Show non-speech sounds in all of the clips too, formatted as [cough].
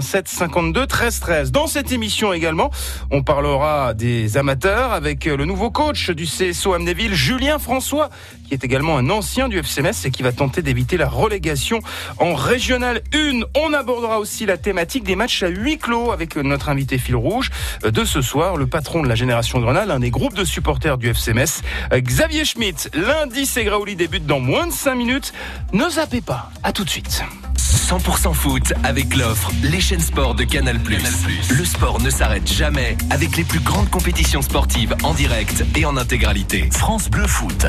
87 52 13 13. Dans cette émission également, on parlera des amateurs avec le nouveau coach du CSO Amnéville, Julien François, qui est également un ancien du FCMS et qui va tenter d'éviter la relégation en régional 1. On abordera aussi la thématique des matchs à huis clos avec notre invité fil rouge de ce soir, le patron de la Génération Grenade, un des groupes de supporters du FCMS, Xavier Schmitt. Lundi, c'est Graouli débute dans moins de 5 minutes. Ne zappez pas. À tout de suite. 100% foot avec l'offre Les chaînes sport de Canal+. Le sport ne s'arrête jamais avec les plus grandes compétitions sportives en direct et en intégralité. France Bleu Foot.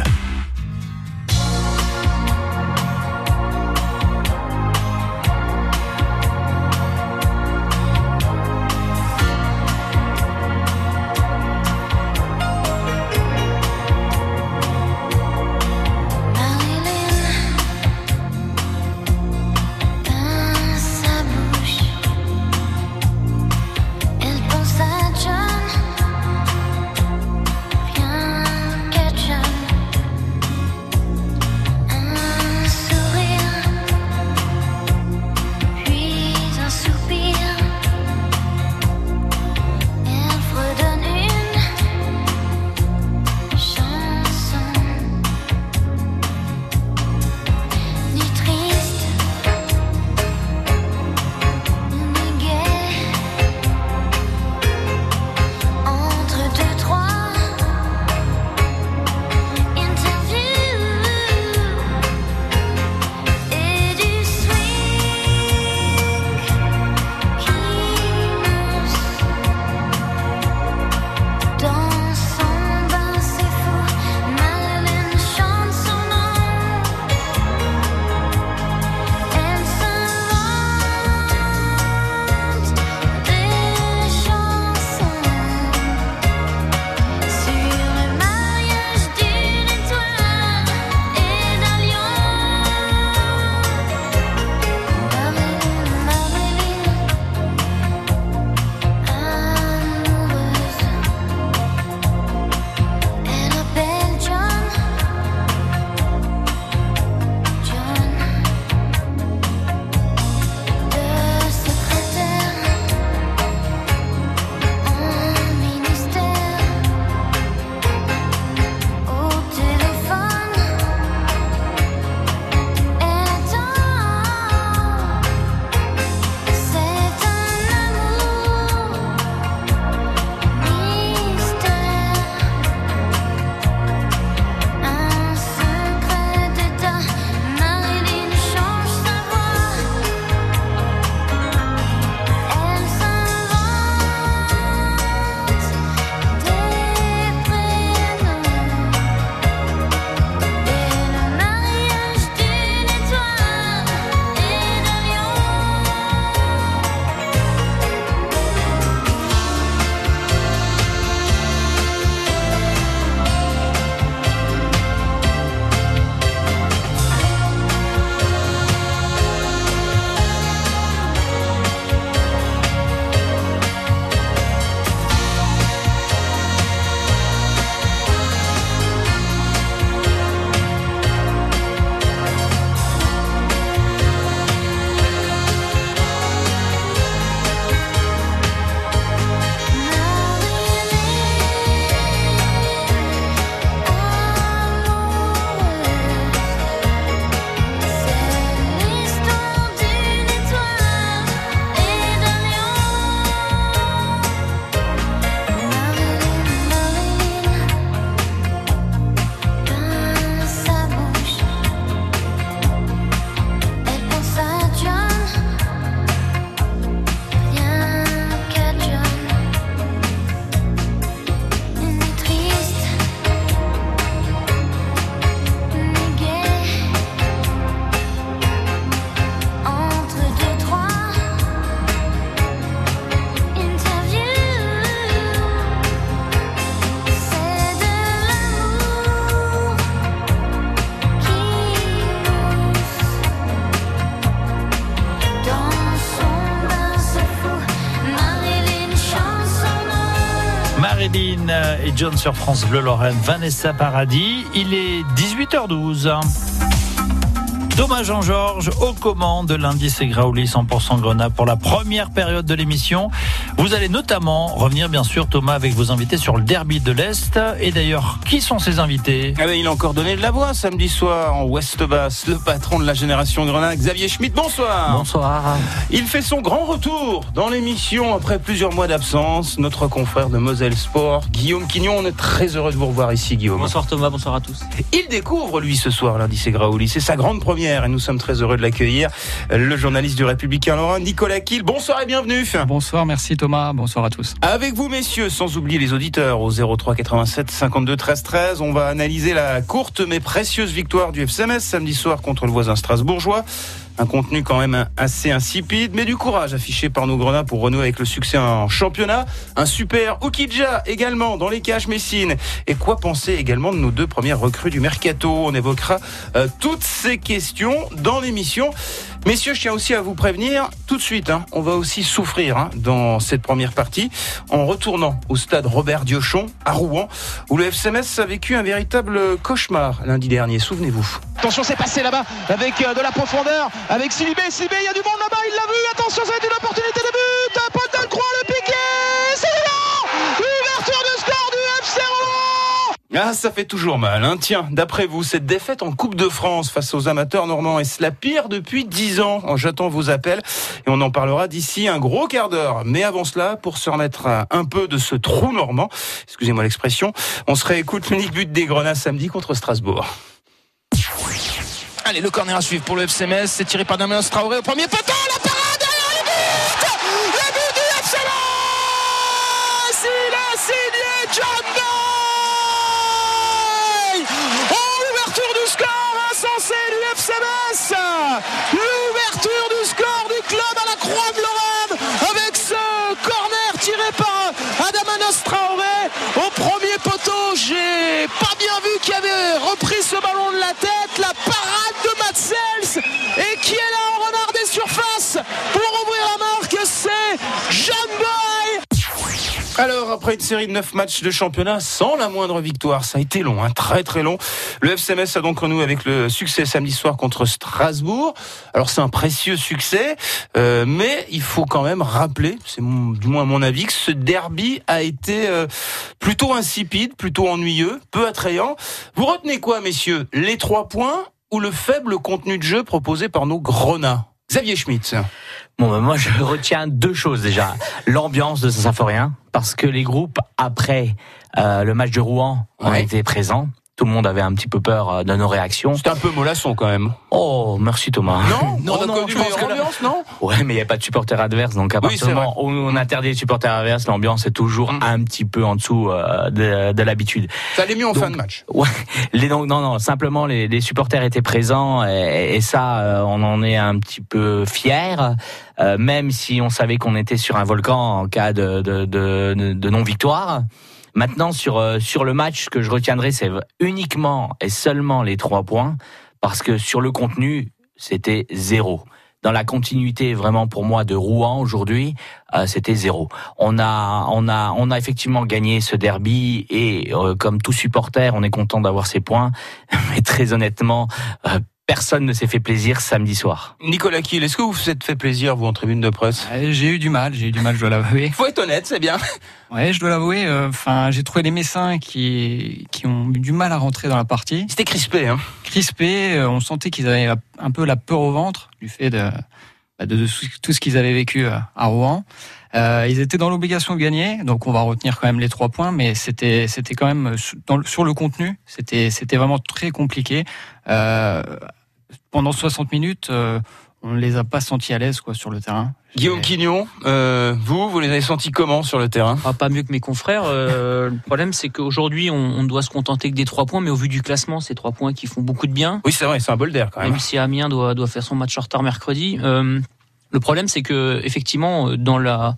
Sur France Bleu Lorraine, Vanessa Paradis. Il est 18h12. Thomas Jean-Georges aux commandes de l'indice Graouli 100% Grenat pour la première période de l'émission. Vous allez notamment revenir, bien sûr, Thomas, avec vos invités sur le derby de l'Est. Et d'ailleurs, qui sont ces invités? Ah ben, Il a encore donné de la voix samedi soir en Ouest Basse, le patron de la génération Grenat, Xavier Schmitt. Bonsoir. Bonsoir. Il fait son grand retour dans l'émission après plusieurs mois d'absence. Notre confrère de Moselle Sport, Guillaume Quignon. On est très heureux de vous revoir ici, Guillaume. Bonsoir Thomas, bonsoir à tous. Il découvre, lui, ce soir, l'indice Graouli. C'est sa grande première et nous sommes très heureux de l'accueillir. Le journaliste du Républicain Laurent, Nicolas Kiel. Bonsoir et bienvenue. Bonsoir, merci Thomas. Bonsoir à tous. Avec vous, messieurs, sans oublier les auditeurs au 03 87 52 13 13. On va analyser la courte mais précieuse victoire du FCMS samedi soir contre le voisin strasbourgeois. Un contenu quand même assez insipide, mais du courage affiché par nos grenats pour renouer avec le succès en championnat. Un super Oukidja également dans les caches Messine. Et quoi penser également de nos deux premières recrues du Mercato? On évoquera euh, toutes ces questions dans l'émission. Messieurs, je tiens aussi à vous prévenir tout de suite, hein, on va aussi souffrir hein, dans cette première partie en retournant au stade Robert Diochon à Rouen, où le FCMS a vécu un véritable cauchemar lundi dernier, souvenez-vous. Attention, c'est passé là-bas avec euh, de la profondeur, avec Silibé, Silibé, il y a du monde là-bas, il l'a vu, attention, ça va être une opportunité de but, Paul Delcroix, le piqué, Ah, ça fait toujours mal. Hein. Tiens, d'après vous, cette défaite en Coupe de France face aux amateurs normands, est-ce la pire depuis 10 ans? J'attends vos appels et on en parlera d'ici un gros quart d'heure. Mais avant cela, pour se remettre un peu de ce trou normand, excusez-moi l'expression, on se réécoute l'unique but des Grenats samedi contre Strasbourg. Allez, le corner à suivre pour le FCMS. C'est tiré par Damien Traoré au premier poteau. La Alors, après une série de 9 matchs de championnat sans la moindre victoire, ça a été long, hein, très très long. Le FCMS a donc renoué avec le succès samedi soir contre Strasbourg. Alors c'est un précieux succès, euh, mais il faut quand même rappeler, c'est du moins mon avis, que ce derby a été euh, plutôt insipide, plutôt ennuyeux, peu attrayant. Vous retenez quoi, messieurs? Les trois points ou le faible contenu de jeu proposé par nos Grenats? Xavier Schmitt. Bon, ben, moi, [laughs] je retiens deux choses déjà. L'ambiance de Saint-Symphorien, parce que les groupes, après euh, le match de Rouen, ont Ouais. été présents. Tout le monde avait un petit peu peur euh, de nos réactions. C'était un peu mollasson quand même. Oh, merci Thomas. Non, [laughs] non, on a non, connu je pense meilleure que là- ambiance, non Ouais, mais il n'y a pas de supporters adverses, donc à partir du moment où on interdit les supporters adverses, l'ambiance est toujours Mm. un petit peu en dessous euh, de, de l'habitude. Ça allait mieux en Donc, fin de match. Ouais, les donc non non simplement les, les supporters étaient présents et, et ça euh, on en est un petit peu fiers euh, même si on savait qu'on était sur un volcan en cas de de, de, de non victoire. Maintenant sur euh, sur le match ce que je retiendrai c'est uniquement et seulement les trois points parce que sur le contenu c'était zéro. Dans la continuité vraiment pour moi de Rouen aujourd'hui, euh, c'était zéro. On a, on a, on a effectivement gagné ce derby et euh, comme tout supporter, on est content d'avoir ces points. [laughs] Mais très honnêtement, euh, personne ne s'est fait plaisir samedi soir. Nicolas Kiel, est-ce que vous vous êtes fait plaisir, vous, en tribune de presse? Euh, J'ai eu du mal, j'ai eu du mal, je dois l'avouer. [laughs] Faut être honnête, c'est bien. Ouais, je dois l'avouer. euh, Enfin, j'ai trouvé les Messins qui qui ont eu du mal à rentrer dans la partie, C'était crispé, hein. crispés. euh, On sentait qu'ils avaient un peu la peur au ventre du fait de bah, de, de tout ce qu'ils avaient vécu à Rouen. Euh, ils étaient dans l'obligation de gagner, donc on va retenir quand même les trois points, mais c'était c'était quand même euh, sur- dans le- sur le contenu, c'était c'était vraiment très compliqué. Euh, pendant 60 minutes, euh, on ne les a pas sentis à l'aise quoi sur le terrain. Guillaume Quignon, euh, vous, vous les avez sentis comment sur le terrain? Ah, pas mieux que mes confrères. Euh, [laughs] le problème, c'est qu'aujourd'hui, on, on doit se contenter que des trois points, mais au vu du classement, c'est trois points qui font beaucoup de bien. Oui, c'est vrai, c'est un bol d'air quand même. Même si Amiens doit, doit faire son match en retard mercredi. Euh, le problème, c'est que effectivement, dans la,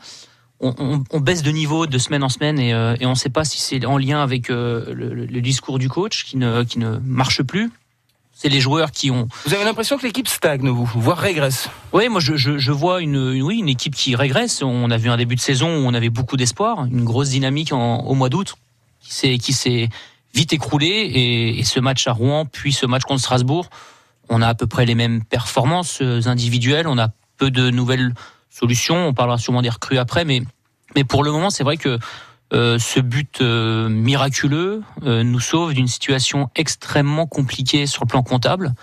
on, on- on baisse de niveau de semaine en semaine et, euh, et on ne sait pas si c'est en lien avec euh, le, le discours du coach qui ne, qui ne marche plus. C'est les joueurs qui ont. Vous avez l'impression que l'équipe stagne, vous, voire régresse Oui, moi je, je, je vois une, une- oui, une équipe qui régresse. On a vu un début de saison où on avait beaucoup d'espoir, une grosse dynamique en- au mois d'août qui s'est qui s'est vite écroulée et, et ce match à Rouen puis ce match contre Strasbourg on a à peu près les mêmes performances individuelles, on a de nouvelles solutions. On parlera sûrement des recrues après, mais mais pour le moment, c'est vrai que euh, ce but euh, miraculeux euh, nous sauve d'une situation extrêmement compliquée sur le plan comptable.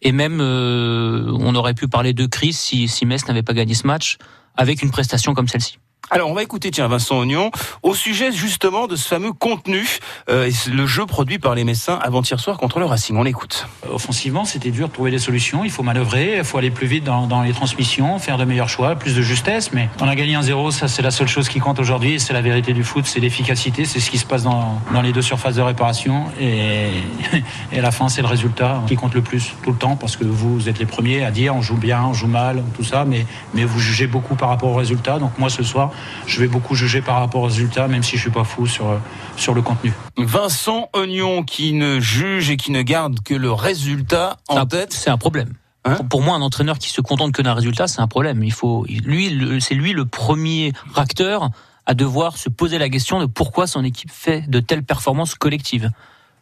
Et même, on aurait pu parler de crise si, si Metz n'avait pas gagné ce match avec une prestation comme celle-ci. Alors on va écouter tiens Vincent Ognon au sujet justement de ce fameux contenu, euh, le jeu produit par les Messins avant-hier soir contre le Racing. On l'écoute. Offensivement, c'était dur de trouver des solutions. Il faut manœuvrer, il faut aller plus vite dans, dans, les transmissions, faire de meilleurs choix, plus de justesse. Mais on a gagné un 0 ça c'est la seule chose qui compte aujourd'hui. C'est la vérité du foot, c'est l'efficacité, c'est ce qui se passe dans, dans, les deux surfaces de réparation. Et, [laughs] et à la fin, c'est le résultat qui compte le plus tout le temps parce que vous êtes les premiers à dire on joue bien, on joue mal, tout ça. Mais, mais vous jugez beaucoup par rapport au résultat. Donc moi ce soir, je vais beaucoup juger par rapport aux résultats, même si je suis pas fou sur, sur le contenu. Vincent Ognon qui ne juge et qui ne garde que le résultat en tête. C'est un problème. Hein pour moi, un entraîneur qui se contente que d'un résultat, c'est un problème. Il faut, lui, c'est lui le premier acteur à devoir se poser la question de pourquoi son équipe fait de telles performances collectives.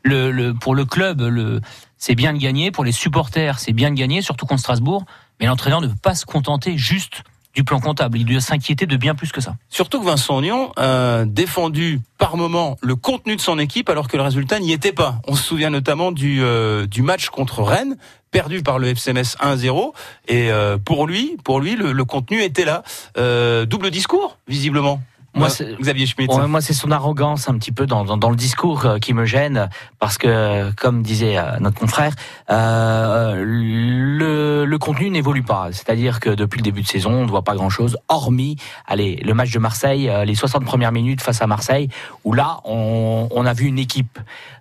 Le, le, pour le club, le, c'est bien de gagner. Pour les supporters, c'est bien de gagner, surtout contre Strasbourg. Mais l'entraîneur ne peut pas se contenter juste du plan comptable. Il doit s'inquiéter de bien plus que ça. Surtout que Vincent Ognon a défendu par moment le contenu de son équipe alors que le résultat n'y était pas. On se souvient notamment du, euh, match contre Rennes perdu par le FCMS 1-0 et euh, pour lui pour lui le, contenu était là euh, double discours visiblement moi, Xavier Schmitt. moi, c'est son arrogance un petit peu dans, dans, dans, le discours euh, qui me gêne, parce que, comme disait euh, notre confrère, euh, le, le, contenu n'évolue pas. C'est-à-dire que depuis le début de saison, on ne voit pas grand-chose, hormis, allez, le match de Marseille, euh, les 60 premières minutes face à Marseille, où là, on, on a vu une équipe.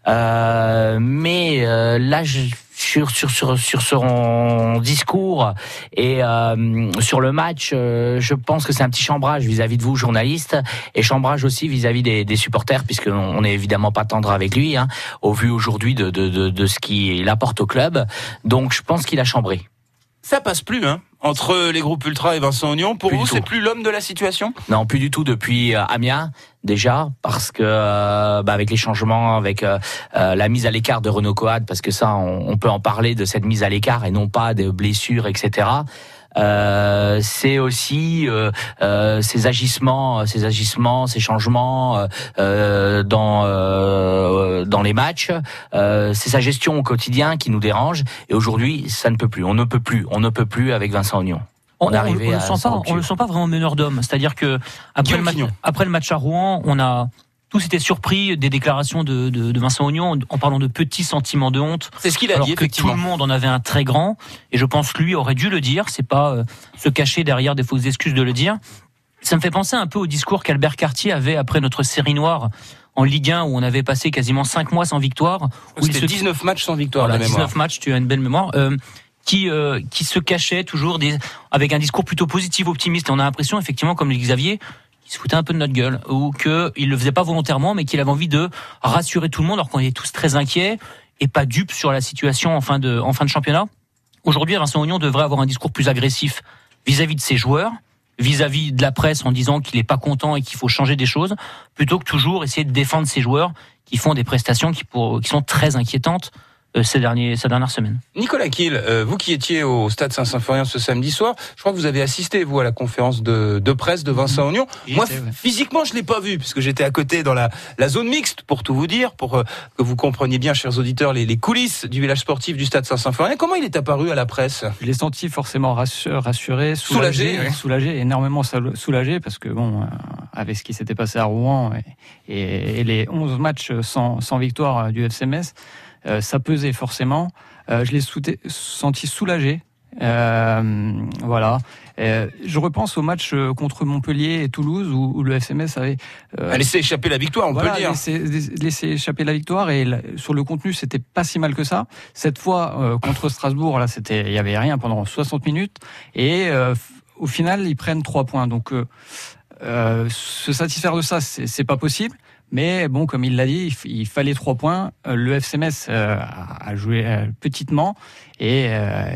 Euh, mais là, je sur sur sur sur son discours et euh, sur le match, euh, je pense que c'est un petit chambrage vis-à-vis de vous, journalistes, et chambrage aussi vis-à-vis des, des, supporters, puisqu'on n'est évidemment pas tendre avec lui, hein, au vu aujourd'hui de, de, de, de ce qu'il apporte au club. Donc je pense qu'il a chambré. Ça passe plus, hein entre les groupes ultra et Vincent Ognon. Pour vous, c'est plus l'homme de la situation? Non, plus du tout depuis euh, Amiens déjà parce que euh, bah, avec les changements, avec euh, la mise à l'écart de Renault Coad, parce que ça, on, on, peut en parler de cette mise à l'écart et non pas des blessures, etc. Euh, c'est aussi euh, euh, ces agissements, ces agissements, ces changements dans dans les matchs. c'est sa gestion au quotidien qui nous dérange. Et aujourd'hui, ça ne peut plus. On ne peut plus. On ne peut plus avec Vincent Ognon. On, on, on, le sent pas, on le sent pas vraiment meneur d'homme. C'est-à-dire que après le, match, après le match à Rouen, on a tous étaient surpris des déclarations de, de, de, Vincent Ognon en parlant de petits sentiments de honte. C'est ce qu'il a alors dit, que Tout le monde en avait un très grand, et je pense lui aurait dû le dire. C'est pas euh, se cacher derrière des fausses excuses de le dire. Ça me fait penser un peu au discours qu'Albert Cartier avait après notre série noire en Ligue 1 où on avait passé quasiment 5 mois sans victoire. C'était se... 19 matchs sans victoire. Voilà, 19 matchs, tu as une belle mémoire. Euh, qui euh, qui se cachait toujours des, avec un discours plutôt positif, optimiste. Et on a l'impression, effectivement, comme le Xavier, il se foutait un peu de notre gueule ou qu'il le faisait pas volontairement, mais qu'il avait envie de rassurer tout le monde alors qu'on était tous très inquiets et pas dupes sur la situation en fin de, en fin de championnat. Aujourd'hui, Vincent Ognon devrait avoir un discours plus agressif vis-à-vis de ses joueurs, vis-à-vis de la presse en disant qu'il n'est pas content et qu'il faut changer des choses, plutôt que toujours essayer de défendre ses joueurs qui font des prestations qui, pour, qui sont très inquiétantes ces, derniers, ces dernières semaines. Nicolas Kiel, euh, vous qui étiez au Stade Saint-Symphorien ce samedi soir, je crois que vous avez assisté, vous, à la conférence de, de presse de Vincent Ognon. Moi, ouais. physiquement, je l'ai pas vu, puisque j'étais à côté dans la, la zone mixte, pour tout vous dire, pour euh, que vous compreniez bien, chers auditeurs, les, les coulisses du village sportif du Stade Saint-Symphorien. Comment il est apparu à la presse? Je l'ai senti forcément rassuré, soulagé, soulagé, ouais. soulagé, énormément soulagé, parce que, bon, euh, avec ce qui s'était passé à Rouen et, et, et les 11 matchs sans, sans victoire du FCMS, euh, ça pesait forcément. Euh, je l'ai senti soulagé. Euh, voilà. Je repense au match contre Montpellier et Toulouse où, où le FCMS avait laissé échapper la victoire, on voilà, peut le dire. Laissé, laissé échapper la victoire et la, sur le contenu c'était pas si mal que ça. Cette fois contre Strasbourg là c'était il y avait rien pendant 60 minutes et au final ils prennent trois points donc se satisfaire de ça c'est pas possible Mais bon, comme il l'a dit, il, fallait trois points. Euh, le FCMS euh, a joué euh, petitement et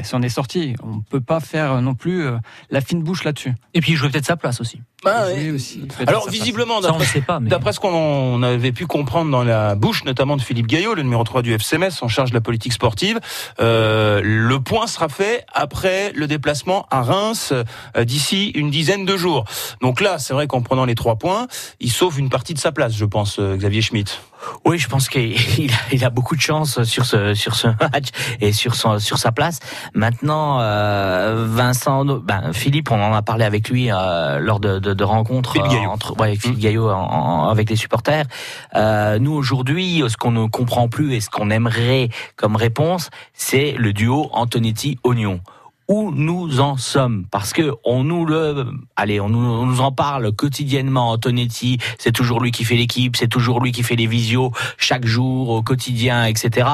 s'en est sorti. On ne peut pas faire non plus la fine bouche là-dessus. Et puis il jouait peut-être sa place aussi. Bah, aussi Alors visiblement, d'après ce qu'on avait pu comprendre dans la bouche notamment de Philippe Gaillot, le numéro 3 du FCMS en charge de la politique sportive, le point sera fait après le déplacement à Reims d'ici une dizaine de jours. Donc là, c'est vrai qu'en prenant les trois points, il sauve une partie de sa place, je pense, Xavier Schmitt. Oui, je pense qu'il [laughs] a, il a beaucoup de chance sur ce sur ce match et sur son sur sa place. Maintenant, euh, Vincent, ben Philippe, on en a parlé avec lui euh, lors de, de, de rencontres entre ouais, Philippe mmh. Gaillot avec les supporters. Euh, nous aujourd'hui, ce qu'on ne comprend plus et ce qu'on aimerait comme réponse, c'est le duo Antonetti-Oignon où nous en sommes. Parce que on nous le allez on nous, en parle quotidiennement. Antonetti c'est toujours lui qui fait l'équipe c'est toujours lui qui fait les visios chaque jour au quotidien etc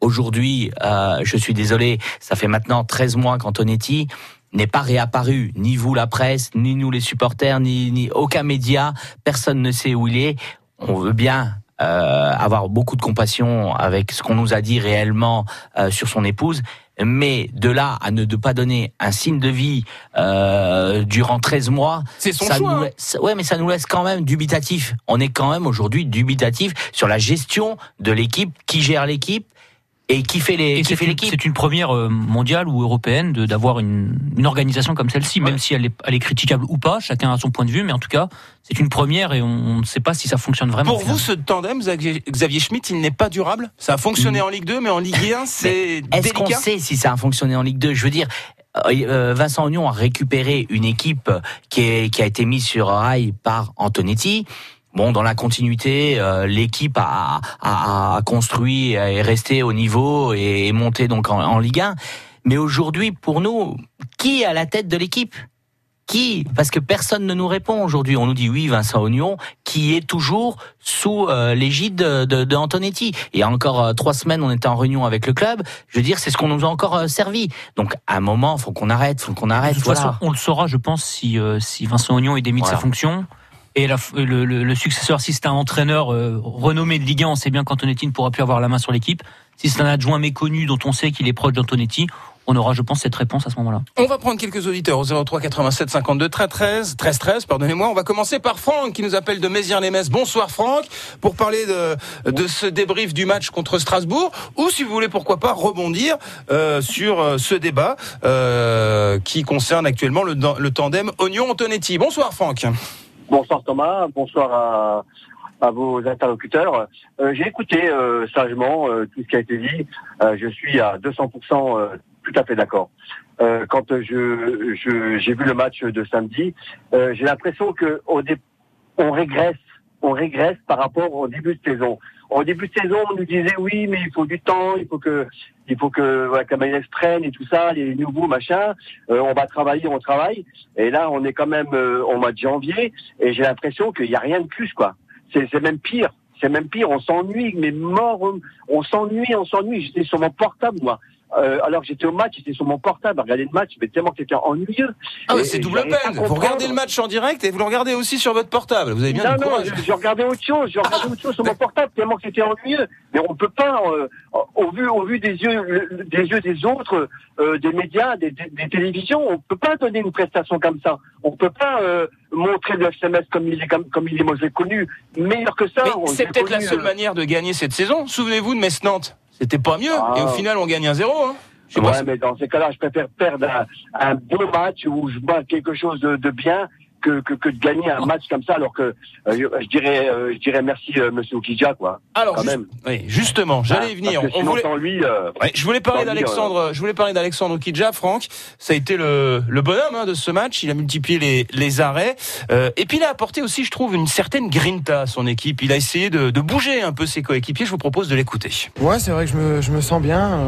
aujourd'hui euh, je suis désolé ça fait maintenant 13 mois qu'Antonetti n'est pas réapparu. Ni vous la presse ni nous les supporters ni, ni aucun média. Personne ne sait où il est. On veut bien euh, avoir beaucoup de compassion avec ce qu'on nous a dit réellement euh, sur son épouse mais de là à ne de pas donner un signe de vie euh, durant 13 mois, c'est son ça choix. Nous laisse, ouais, mais ça nous laisse quand même dubitatif. On est quand même aujourd'hui dubitatif sur la gestion de l'équipe, qui gère l'équipe et qui fait les qui fait l'équipe C'est une première euh, mondiale ou européenne d'avoir une, une, organisation comme celle-ci, même si elle est, elle est critiquable ou pas. Chacun a son point de vue, mais en tout cas, c'est une première et on ne sait pas si ça fonctionne vraiment. Pour vous, ce tandem, Xavier Schmitt, il n'est pas durable? Ça a fonctionné mm. en Ligue 2, mais en Ligue 1, [laughs] c'est Est-ce qu'on sait si ça a fonctionné en Ligue 2 Je veux dire, euh, euh, Vincent Ognon a récupéré une équipe qui, est, qui a été mise sur rail par Antonetti. Bon, dans la continuité, euh, l'équipe a, a, a, construit et est resté au niveau et est monté donc en, en Ligue 1. Mais aujourd'hui, pour nous, qui est à la tête de l'équipe? Qui? Parce que personne ne nous répond aujourd'hui. On nous dit oui, Vincent Ognon, qui est toujours sous euh, l'égide de, de, de, Antonetti. Il y a encore euh, trois semaines, on était en réunion avec le club. Je veux dire, c'est ce qu'on nous a encore euh, servi. Donc, à un moment, faut qu'on arrête, faut qu'on arrête. De toute façon, on le saura, je pense, si, si Vincent Ognon est démis de sa fonction. Et le, successeur, si c'est un entraîneur euh, renommé de Ligue 1, on sait bien qu'Antonetti ne pourra plus avoir la main sur l'équipe. Si c'est un adjoint méconnu dont on sait qu'il est proche d'Antonetti, on aura, je pense, cette réponse à ce moment-là. On va prendre quelques auditeurs au 03 87 52 13 13 13 13, pardonnez-moi. On va commencer par Franck qui nous appelle de Mézières-les-Messes. Bonsoir Franck, pour parler de, ce débrief du match contre Strasbourg, ou si vous voulez, pourquoi pas rebondir euh, sur euh, ce débat qui concerne actuellement le, le tandem Oignon-Antonetti. Bonsoir Franck. Bonsoir Thomas, bonsoir à, vos interlocuteurs. Euh, j'ai écouté euh, sagement euh, tout ce qui a été dit. je suis à 200% tout à fait d'accord. quand je j'ai vu le match de samedi, j'ai l'impression que au on régresse, on régresse par rapport au début de saison. Au début de saison, on nous disait oui, mais il faut du temps, il faut que, il faut que, voilà, prenne et tout ça, les nouveaux machins. Euh, on va travailler, on travaille. Et là, on est quand même euh, au mois de janvier, et j'ai l'impression qu'il n'y a rien de plus, quoi. C'est même pire. C'est même pire. On s'ennuie, mais mort. On s'ennuie, on s'ennuie. J'étais sur mon portable, moi. Euh, alors que j'étais au match, j'étais sur mon portable à regarder le match, mais tellement que c'était ennuyeux. Ah mais c'est double peine. Vous regardez le match en direct et vous le regardez aussi sur votre portable. Vous avez bien non, non, je, regardais autre chose. Je regardais autre chose sur mon portable tellement que c'était ennuyeux. Mais on peut pas, euh, au vu au vu des yeux des yeux des autres, euh, des médias, des, des, télévisions, on peut pas donner une prestation comme ça. On peut pas montrer le SMS comme il est comme, comme il est moi connu meilleur que ça. C'est peut-être la seule manière de gagner cette saison. Souvenez-vous de Metz-Nantes. C'était pas mieux. Et au ah. final, on gagne un zéro. Hein. Ouais, mais dans ces cas-là, je préfère perdre un, un, bon match où je vois quelque chose de, de bien que, que, que, de gagner un match comme ça, alors que euh, je dirais, euh, je dirais merci euh, Monsieur Okidja, quoi. Alors, quand même. Oui, justement, j'allais y venir. On voulait... lui, je voulais parler d'Alexandre, je voulais parler d'Alexandre Okidja, Franck. Ça a été le, le bonhomme hein, de ce match. Il a multiplié les, les arrêts, et puis il a apporté aussi, je trouve, une certaine grinta à son équipe. Il a essayé de, de bouger un peu ses coéquipiers. Je vous propose de l'écouter. Ouais, c'est vrai que je me, je me sens bien.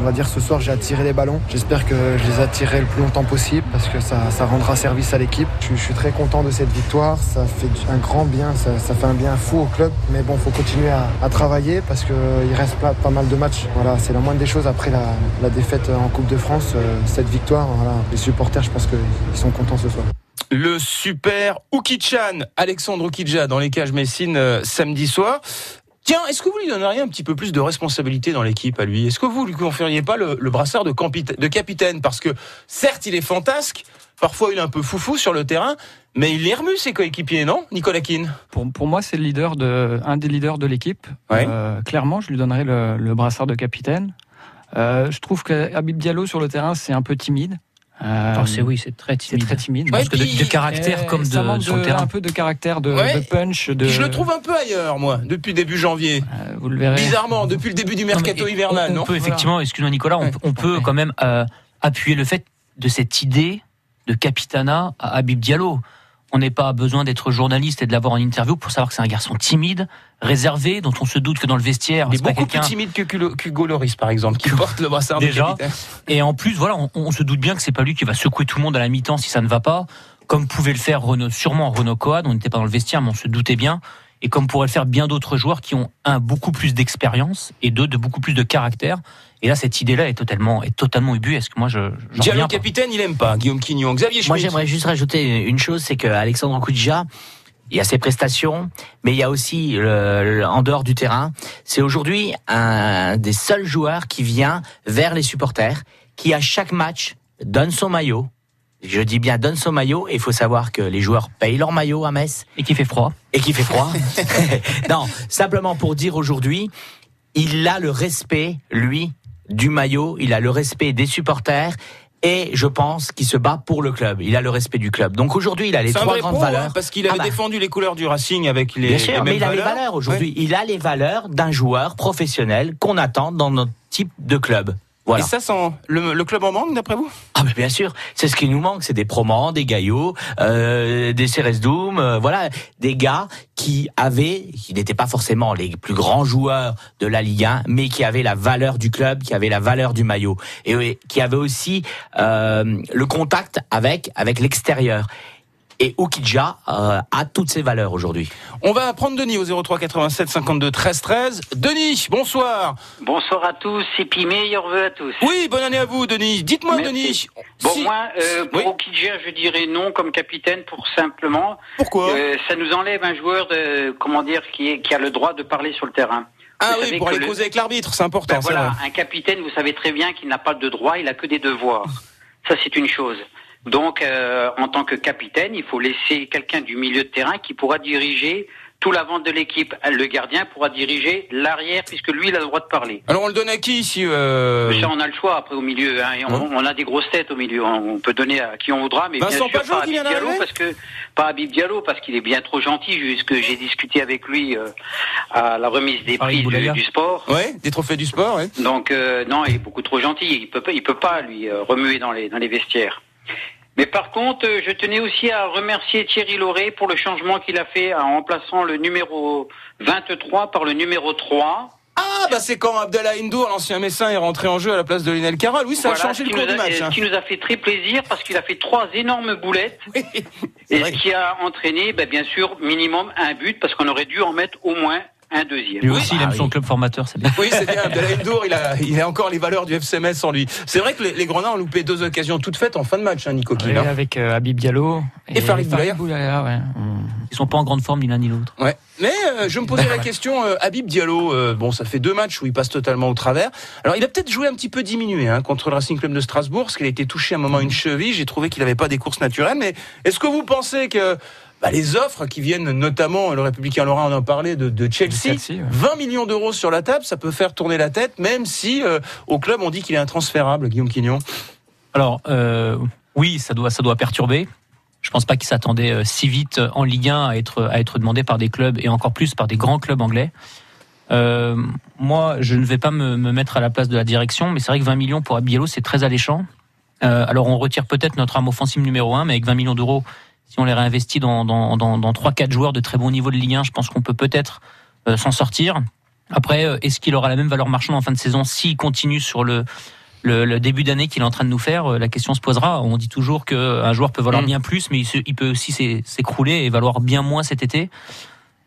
on va dire ce soir, j'ai attiré les ballons. J'espère que je les attirerai le plus longtemps possible parce que ça, ça rendra service à l'équipe. Je, je suis très content de cette victoire. Ça fait un grand bien, ça, fait un bien fou au club. Mais bon, faut continuer à, travailler parce qu'il reste pas, mal de matchs. Voilà, c'est la moindre des choses après la, défaite en Coupe de France. Euh, cette victoire, voilà, les supporters, je pense qu'ils sont contents ce soir. Le super Oukichan, Alexandre Oukidja dans les cages Messine euh, samedi soir. Tiens, est-ce que vous lui donneriez un petit peu plus de responsabilité dans l'équipe à lui? Est-ce que vous lui confériez pas le, le brassard de, capitaine? Parce que certes, il est fantasque, parfois il est un peu foufou sur le terrain, mais il les remue ses coéquipiers, non Nicolas Keane? Pour, pour moi, c'est le leader de, un des leaders de l'équipe. Ouais. Euh, clairement, je lui donnerai le, le brassard de capitaine. Euh, je trouve que Habib Diallo sur le terrain, c'est un peu timide. Euh, Alors, c'est oui, c'est très c'est timide. très timide. De, caractère Et comme ça de, le terrain. Un peu de caractère, de, Ouais. de punch. De, Je le trouve un peu ailleurs, moi, depuis début janvier. euh, vous le verrez. Bizarrement, depuis le début du mercato Non, mais hivernal, on, on non peut effectivement, excuse-moi Nicolas, on, Ouais. on peut quand même euh, appuyer le fait de cette idée de capitana à Habib Diallo. On n'est pas besoin d'être journaliste et de l'avoir en interview pour savoir que c'est un garçon timide, réservé, dont on se doute que dans le vestiaire, Il est beaucoup plus timide que qu'Hugo Loris, par exemple, qui porte le brassard Déjà. Et en plus, voilà, on, on se doute bien que c'est pas lui qui va secouer tout le monde à la mi-temps si ça ne va pas, comme pouvait le faire Renaud, sûrement Renaud Coad. On n'était pas dans le vestiaire, mais on se doutait bien. Et comme pourraient le faire bien d'autres joueurs qui ont un beaucoup plus d'expérience et deux de beaucoup plus de caractère. Et là, cette idée-là est totalement, est totalement ubuesque. Moi, je, Diallo reviens pas. capitaine, il aime pas. Guillaume Quignon, Xavier Moi, Schmitt. j'aimerais juste rajouter une chose, c'est que Alexandre Koudja, il y a ses prestations, mais il y a aussi le- le- en dehors du terrain. C'est aujourd'hui un des seuls joueurs qui vient vers les supporters, qui à chaque match donne son maillot. Je dis bien donne son maillot. Et il faut savoir que les joueurs payent leur maillot à Metz Et qui fait froid. et qui fait froid. [laughs] non, simplement pour dire aujourd'hui, il a le respect, lui, du maillot, il a le respect des supporters. Et je pense qu'il se bat pour le club. Il a le respect du club. Donc aujourd'hui, il a les trois grandes pro, hein, valeurs. parce qu'il avait Ah bah. défendu les couleurs du Racing avec les, Bien les sûr, mêmes mais il a les valeurs. valeurs aujourd'hui. Il a les valeurs d'un joueur professionnel qu'on attend dans notre type de club. Voilà. Et ça, sans le, le club en manque, d'après vous? Ah mais bien sûr, c'est ce qui nous manque, c'est des Promans, des Gaillots, euh, des Ceres Doom, euh, voilà, des gars qui avaient, qui n'étaient pas forcément les plus grands joueurs de la Ligue 1, mais qui avaient la valeur du club, qui avaient la valeur du maillot, et qui avaient aussi euh, le contact avec avec l'extérieur. Et Okidja euh, a toutes ces valeurs aujourd'hui. On va prendre Denis au 03 87 52 13 13. Denis, bonsoir. Bonsoir à tous et puis meilleurs vœux à tous. Oui, bonne année à vous, Denis. Dites-moi. Denis. Bon, si- moi, euh, pour Oui. Okidja, je dirais non comme capitaine pour simplement. Pourquoi euh, ça nous enlève un joueur de, comment dire, qui, est, qui a le droit de parler sur le terrain. Ah vous oui, pour aller le- causer avec l'arbitre, c'est important. Ben voilà, vrai. un capitaine, vous savez très bien qu'il n'a pas de droit, il a que des devoirs. Ça, c'est une chose. Donc, euh, en tant que capitaine, il faut laisser quelqu'un du milieu de terrain qui pourra diriger tout l'avant de l'équipe. Le gardien pourra diriger l'arrière puisque lui, il a le droit de parler. Alors on le donne à qui si euh... Ça, on a le choix après au milieu. Hein, et on, on a des grosses têtes au milieu. On peut donner à qui on voudra, mais Vincent bien sûr Pajot pas Habib Diallo parce que pas Habib Diallo parce qu'il est bien trop gentil. Puisque j'ai discuté avec lui euh, à la remise des prix du, sport. Ouais, des trophées du sport, ouais. Donc euh, non, il est beaucoup trop gentil. Il peut pas, il peut pas lui euh, remuer dans les dans les vestiaires. Mais par contre, euh, je tenais aussi à remercier Thierry Lauré pour le changement qu'il a fait en remplaçant le numéro 23 par le numéro 3. Ah bah c'est quand Abdallah Hindour, l'ancien Messin, est rentré en jeu à la place de Lionel Carroll. Oui, ça a changé ce le qui cours nous du a- match. Ce hein. qui nous a fait très plaisir parce qu'il a fait trois énormes boulettes. Et ce qui a entraîné, ben, bien sûr, minimum un but parce qu'on aurait dû en mettre au moins un deuxième. Lui aussi, il Ah aime son club formateur, c'est bien. Oui, c'est bien. Abdallah Hindour, il a, il a encore les valeurs du FCMS en lui. C'est vrai que les, les Grenats ont loupé deux occasions toutes faites en fin de match, hein, Nico hein. avec euh, Habib Diallo Et Farid Boulaya. Boulaya, ouais. On- Ils sont pas en grande forme ni l'un ni l'autre. Ouais. Mais euh, je me posais la question, euh, Habib Diallo, euh, bon, ça fait deux matchs où il passe totalement au travers. Alors, il a peut-être joué un petit peu diminué hein, contre le Racing Club de Strasbourg, parce qu'il a été touché à un moment une cheville. J'ai trouvé qu'il n'avait pas des courses naturelles. Mais est-ce que vous pensez que bah, les offres qui viennent, notamment, le Républicain Laurent en a parlé, de, de Chelsea, De Chelsea, ouais. 20 millions d'euros sur la table, ça peut faire tourner la tête, même si euh, au club on dit qu'il est intransférable, Guillaume Quignon. Alors, euh, oui, ça doit, ça doit perturber. Je pense pas qu'il s'attendait euh, si vite en Ligue 1 à être, à être demandé par des clubs et encore plus par des grands clubs anglais. Euh, moi, je ne vais pas me, me mettre à la place de la direction, mais c'est vrai que 20 millions pour Abiello, c'est très alléchant. Euh, alors, on retire peut-être notre arme offensive numéro 1, mais avec 20 millions d'euros, si on les réinvestit dans, dans, dans, dans 3-4 joueurs de très bon niveau de Ligue 1, je pense qu'on peut peut-être euh, s'en sortir. Après, euh, est-ce qu'il aura la même valeur marchande en fin de saison s'il continue sur le, le, le début d'année qu'il est en train de nous faire, euh, la question se posera. On dit toujours qu'un joueur peut valoir Mm. bien plus, mais il, se- il peut aussi s'é- s'écrouler et valoir bien moins cet été.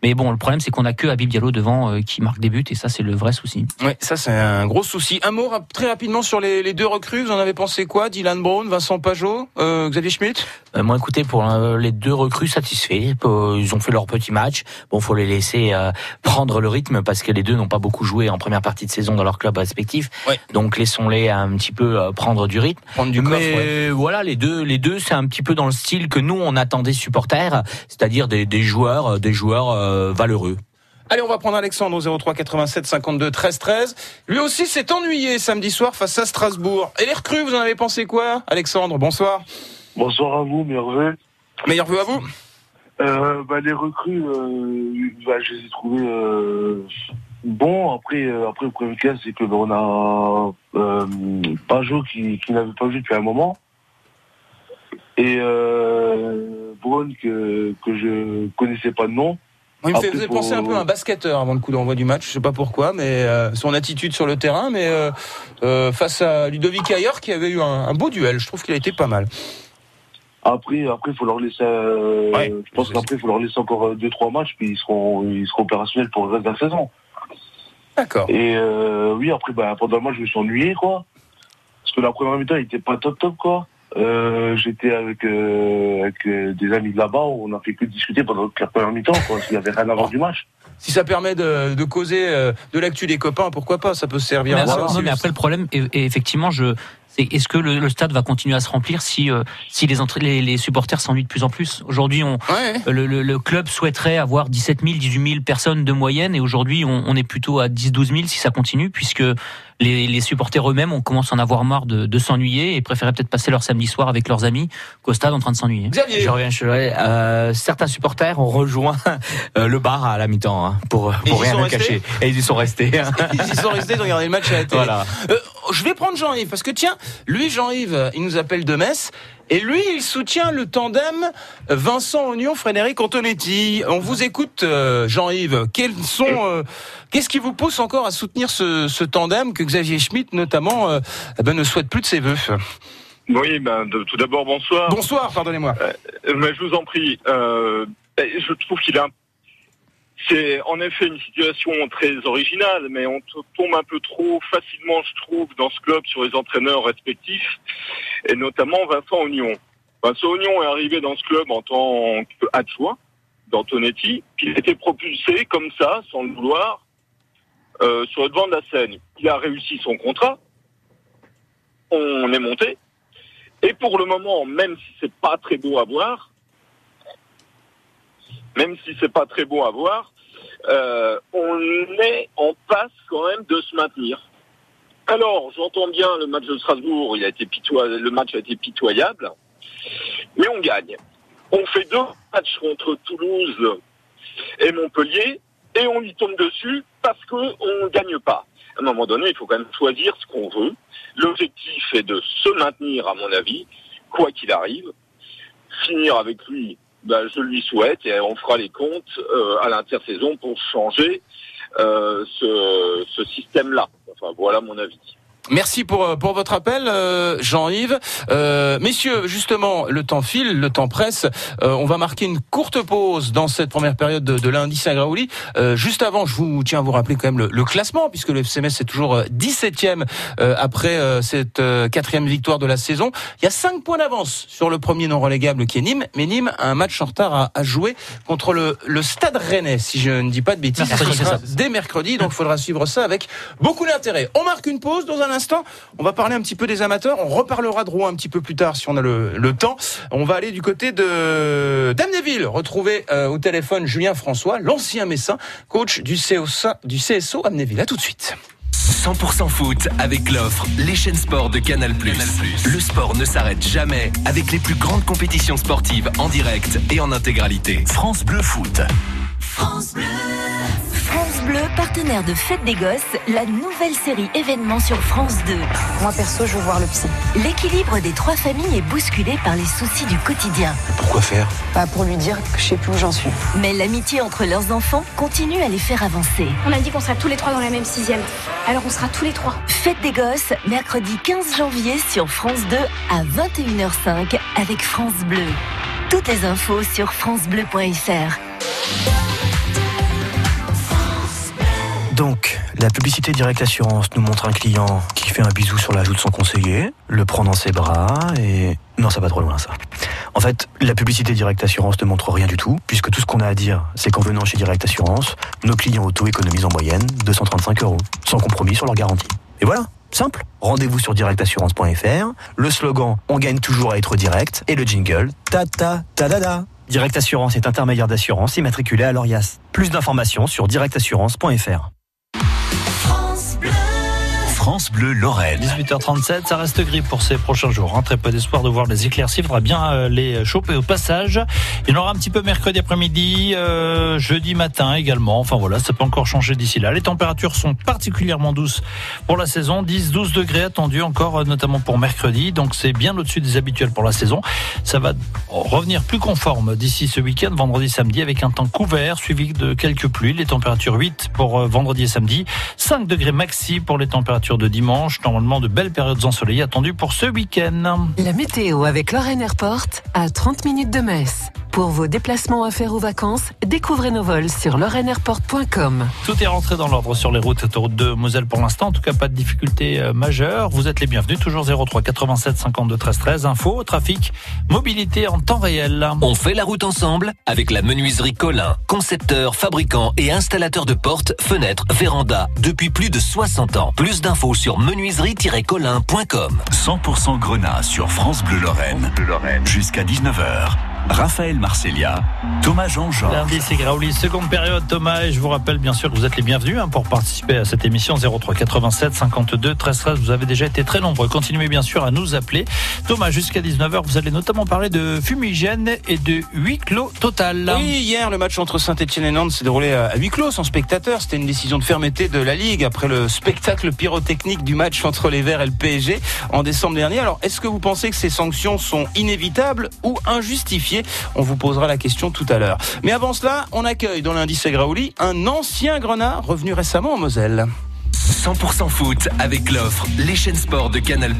Mais bon, le problème, c'est qu'on a que Habib Diallo devant euh, qui marque des buts, et ça, c'est le vrai souci. Oui, ça c'est un gros souci. Un mot très rapidement sur les, les deux recrues. Vous en avez pensé quoi? Dylan Brown, Vincent Pajot, euh, Xavier Schmitt Euh, moi, écoutez, pour euh, les deux recrues satisfaits, euh, ils ont fait leur petit match. Bon, faut les laisser prendre le rythme parce que les deux n'ont pas beaucoup joué en première partie de saison dans leur club respectif. Ouais. Donc laissons-les un petit peu prendre du rythme. Prendre du coffre, Mais ouais. voilà, les deux, les deux, c'est un petit peu dans le style que nous on attendait supporters, c'est-à-dire des, des joueurs, des joueurs valeureux. Allez, on va prendre Alexandre au 03 87 52 13 13. Lui aussi s'est ennuyé samedi soir face à Strasbourg. Et les recrues, vous en avez pensé quoi Alexandre, bonsoir. Bonsoir à vous, merveilleux. Meilleur vœu à vous Euh, bah, les recrues, euh, bah, je les ai trouvés euh, bons. Après, euh, après le premier cas, c'est que bah, on a euh, Pajot qui, qui n'avait pas joué depuis un moment. Et euh, Braun que, que je connaissais pas de nom. Il me fait, vous avez faut- pensé un peu à un basketteur avant le coup d'envoi du match, je sais pas pourquoi, mais euh, son attitude sur le terrain, mais euh, euh, face à Ludovic Ayer qui avait eu un, un beau duel, je trouve qu'il a été pas mal. Après, après, faut leur laisser. Ouais. je pense qu'après, il faut leur laisser encore deux, trois matchs, puis ils seront, ils seront opérationnels pour le reste de la saison. D'accord. Et oui, après, bah, pendant le match, je me suis ennuyé, quoi. Parce que la première mi-temps, il était pas top top, quoi. Euh, J'étais avec, euh, avec euh, des amis de là-bas, où on a fait que discuter pendant la première mi-temps, quoi. S'il y avait rien à voir du match. Si ça permet de, de causer de l'actu des copains, pourquoi pas Ça peut se servir Mais, à ça. non, mais après, le problème, et, et effectivement, je, est-ce que le, le stade va continuer à se remplir si, euh, si les, les, les supporters s'ennuient de plus en plus? Aujourd'hui, on, Ouais. le, le- le club souhaiterait avoir 17 000, 18 000 personnes de moyenne, et aujourd'hui, on, on est plutôt à 10, 12 000 si ça continue, puisque les, les supporters eux-mêmes, on commence à en avoir marre de, de s'ennuyer et préféraient peut-être passer leur samedi soir avec leurs amis qu'au stade en train de s'ennuyer. Xavier, Je reviens chez euh, Certains supporters ont rejoint euh, le bar à la mi-temps hein, pour, pour rien cacher. Et ils y sont restés. hein. ils y sont restés, ils ont regardé le match à la télé. voilà. Euh, je vais prendre Jean-Yves, parce que tiens, lui, Jean-Yves, il nous appelle de Metz, et lui, il soutient le tandem Vincent Ognon, Frédéric Antonetti. On vous écoute, euh, Jean-Yves. Quels sont, euh, qu'est-ce qui vous pousse encore à soutenir ce, ce tandem que Xavier Schmitt, notamment, euh, ben, ne souhaite plus de ses voeux Oui, ben, de- tout d'abord, bonsoir. Bonsoir, pardonnez-moi. Mais je vous en prie. Ben, je trouve qu'il a. C'est en effet une situation très originale, mais on tombe un peu trop facilement, je trouve, dans ce club sur les entraîneurs respectifs, et notamment Vincent Ognon. Vincent Ognon est arrivé dans ce club en tant qu'adjoint d'Antonetti, puis il propulsé comme ça, sans le vouloir, euh, sur le devant de la scène. Il a réussi son contrat, on est monté, et pour le moment, même si c'est pas très beau à voir, même si c'est pas très beau à voir, euh, on est en passe quand même de se maintenir. Alors, j'entends bien le match de Strasbourg, il a été pitoy- le match a été pitoyable, mais on gagne. On fait deux matchs contre Toulouse et Montpellier et on y tombe dessus parce qu'on ne gagne pas. À un moment donné, il faut quand même choisir ce qu'on veut. L'objectif est de se maintenir, à mon avis, quoi qu'il arrive. Finir avec lui, ben, je lui souhaite et on fera les comptes euh, à l'intersaison pour changer euh, ce, ce système-là. Enfin, voilà mon avis. Merci pour, euh, pour votre appel, euh, Jean-Yves. Euh, messieurs, justement, le temps file, le temps presse. Euh, on va marquer une courte pause dans cette première période de, de lundi Saint-Graouli. Euh, juste avant, je vous tiens à vous rappeler quand même le, le classement, puisque le FCMS est toujours euh, 17e euh, après euh, cette euh, quatrième victoire de la saison. Il y a 5 points d'avance sur le premier non relégable qui est Nîmes, mais Nîmes a un match en retard à, à jouer contre le, le Stade Rennais, si je ne dis pas de bêtises. Mercredi, ça. dès mercredi, donc il faudra suivre ça avec beaucoup d'intérêt. On marque une pause dans un instant. On va parler un petit peu des amateurs. On reparlera de Rouen un petit peu plus tard si on a le, le temps. On va aller du côté de d'Amnéville, retrouver euh, au téléphone Julien François, l'ancien Messin, coach du CSO, du CSO Amnéville. À tout de suite. 100% foot avec l'offre Les chaînes sport de Canal+. Le sport ne s'arrête jamais avec les plus grandes compétitions sportives en direct et en intégralité. France Bleu Foot. France Bleu. France Bleu, partenaire de Fête des Gosses, la nouvelle série événement sur France 2. Moi perso, je veux voir le psy. L'équilibre des trois familles est bousculé par les soucis du quotidien. Pourquoi faire? Pas pour lui dire que je sais plus où j'en suis. Mais l'amitié entre leurs enfants continue à les faire avancer. On a dit qu'on sera tous les trois dans la même sixième. Alors on sera tous les trois. Fête des Gosses, mercredi 15 janvier sur France 2 à 21h05 avec France Bleu. Toutes les infos sur francebleu.fr. Donc, la publicité Direct Assurance nous montre un client qui fait un bisou sur la joue de son conseiller, le prend dans ses bras et... Non, ça va trop loin ça. En fait, la publicité Direct Assurance ne montre rien du tout, puisque tout ce qu'on a à dire, c'est qu'en venant chez Direct Assurance, nos clients auto économisent en moyenne 235 euros, sans compromis sur leur garantie. Et voilà, simple. Rendez-vous sur directassurance.fr, le slogan On gagne toujours à être direct, et le jingle Ta ta ta da. Direct Assurance est intermédiaire d'assurance immatriculé à l'ORIAS. Plus d'informations sur directassurance.fr. France Bleu Lorraine. 18h37, ça reste gris pour ces prochains jours. Hein. Très peu d'espoir de voir les éclaircies. Il faudra bien euh, les choper au passage. Il y en aura un petit peu mercredi après-midi, euh, jeudi matin également. Enfin voilà, ça peut encore changer d'ici là. Les températures sont particulièrement douces pour la saison. 10-12 degrés attendus encore, euh, notamment pour mercredi. Donc c'est bien au-dessus des habituels pour la saison. Ça va revenir plus conforme d'ici ce week-end, vendredi, samedi, avec un temps couvert suivi de quelques pluies. Les températures 8 pour vendredi et samedi. 5 degrés maxi pour les températures de dimanche. Normalement, de belles périodes ensoleillées attendues pour ce week-end. La météo avec Lorraine Airport à 30 minutes de Metz. Pour vos déplacements à faire aux vacances, découvrez nos vols sur lorraineairport.com. Tout est rentré dans l'ordre sur les routes autoroute de Moselle pour l'instant. En tout cas, pas de difficultés euh, majeures. Vous êtes les bienvenus. Toujours 03 87 52 13 13. Info, trafic, mobilité en temps réel. On fait la route ensemble avec la menuiserie Colin, concepteur, fabricant et installateur de portes, fenêtres, vérandas depuis plus de 60 ans. Plus d'infos sur menuiserie-colin.com. 100% Grenat sur France Bleu Lorraine. Jusqu'à 19h. Raphaël Marcelia, Thomas Jean-Jean. Lundi, c'est Graouli, seconde période, Thomas. Et je vous rappelle bien sûr que vous êtes les bienvenus hein, pour participer à cette émission 03 87 52 13 13. Vous avez déjà été très nombreux. Continuez bien sûr à nous appeler. Thomas, jusqu'à 19h, vous allez notamment parler de fumigène et de huis clos total. Oui, hier, le match entre Saint-Etienne et Nantes s'est déroulé à huis clos, sans spectateurs. C'était une décision de fermeté de la Ligue après le spectacle pyrotechnique du match entre les Verts et le PSG en décembre dernier. Alors, est-ce que vous pensez que ces sanctions sont inévitables ou injustifiées? On vous posera la question tout à l'heure. Mais avant cela, on accueille dans l'indice Graouli un ancien grenat revenu récemment en Moselle. 100% foot avec l'offre Les chaînes sport de Canal+.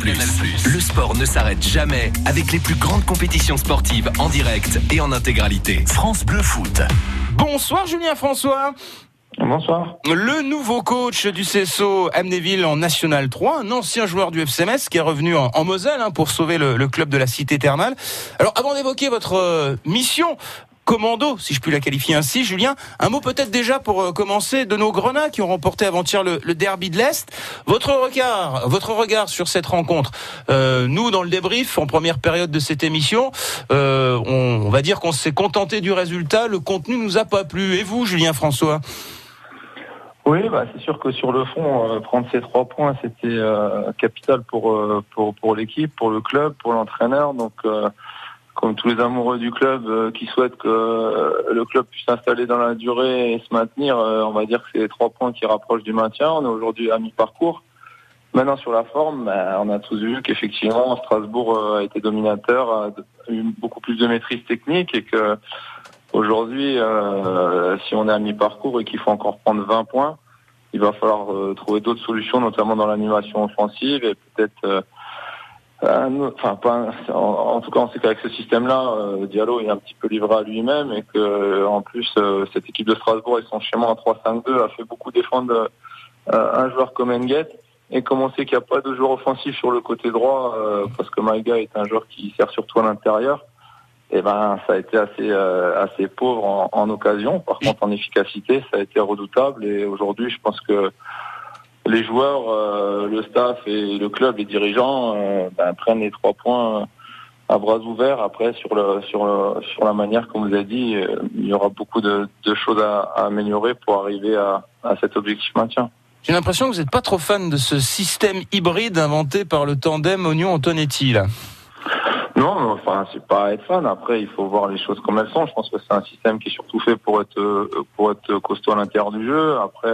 Le sport ne s'arrête jamais avec les plus grandes compétitions sportives en direct et en intégralité. France Bleu Foot. Bonsoir Julien François. Bonsoir. Le nouveau coach du CSO Amnéville en National 3, un ancien joueur du FCMS qui est revenu en, Moselle hein, pour sauver le, club de la cité thermale. Alors avant d'évoquer votre euh, mission, commando, si je puis la qualifier ainsi, Julien. Un mot peut-être déjà pour euh, commencer de nos Grenats qui ont remporté avant-hier le, le, derby de l'Est. Votre regard, votre regard sur cette rencontre. Euh, nous, dans le débrief, en première période de cette émission, euh, on, on, va dire qu'on s'est contenté du résultat. Le contenu nous a pas plu. Et vous, Julien François? Oui, bah, c'est sûr que sur le fond, euh, prendre ces trois points, c'était euh, capital pour, euh, pour, pour l'équipe, pour le club, pour l'entraîneur. Donc, euh, comme tous les amoureux du club euh, qui souhaitent que le club puisse s'installer dans la durée et se maintenir, on va dire que c'est les trois points qui rapprochent du maintien. On est aujourd'hui à mi-parcours. Maintenant, sur la forme, bah, on a tous vu qu'effectivement, Strasbourg a été dominateur, a eu beaucoup plus de maîtrise technique et que Aujourd'hui, euh, si on est à mi-parcours et qu'il faut encore prendre 20 points, il va falloir euh, trouver d'autres solutions, notamment dans l'animation offensive et peut-être, euh, enfin pas, en, en, tout cas, on sait qu'avec ce système-là, euh, Diallo est un petit peu livré à lui-même et que en plus cette équipe de Strasbourg et son schéma en 3-5-2 a fait beaucoup défendre un joueur comme Enguet. Et comme on sait qu'il n'y a pas de joueur offensif sur le côté droit, parce que Maïga est un joueur qui sert surtout à l'intérieur eh ben, ça a été assez, euh, assez pauvre en, en, occasion. Par contre, en efficacité, ça a été redoutable. Et aujourd'hui, je pense que les joueurs, euh, le staff et le club, les dirigeants, euh, ben, prennent les trois points à bras ouverts. Après, sur, le, sur, le, sur la manière, comme vous avez dit, il y aura beaucoup de, de choses à, à, améliorer pour arriver à, à cet objectif maintien. J'ai l'impression que vous n'êtes pas trop fan de ce système hybride inventé par le tandem Oignon-Antonetti, là. Non, enfin, c'est pas être fan. Après, il faut voir les choses comme elles sont. Je pense que c'est un système qui est surtout fait pour être pour être costaud à l'intérieur du jeu. Après,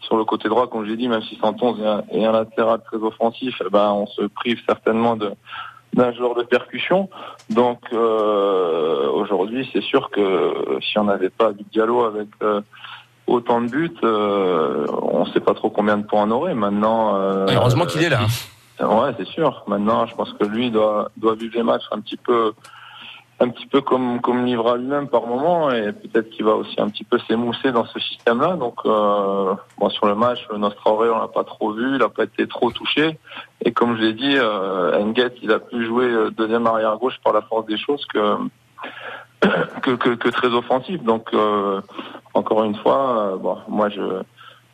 sur le côté droit, comme j'ai dit, même si Santon est un latéral très offensif, eh ben, on se prive certainement de d'un joueur de percussion. Donc euh, aujourd'hui, c'est sûr que si on n'avait pas du Diallo avec euh, autant de buts, euh, on ne sait pas trop combien de points on aurait. Maintenant, heureusement qu'il est là. Ouais, c'est sûr. Maintenant, je pense que lui doit doit vivre les matchs un petit peu un petit peu comme comme Livra lui-même par moment et peut-être qu'il va aussi un petit peu s'émousser dans ce système-là. Donc euh, bon, sur le match, notre Traoré on l'a pas trop vu, il a pas été trop touché et comme je l'ai dit, euh, Nguet, il a pu jouer euh, deuxième arrière gauche par la force des choses que [coughs] que, que, que très offensif. Donc euh, encore une fois, euh, bon, moi je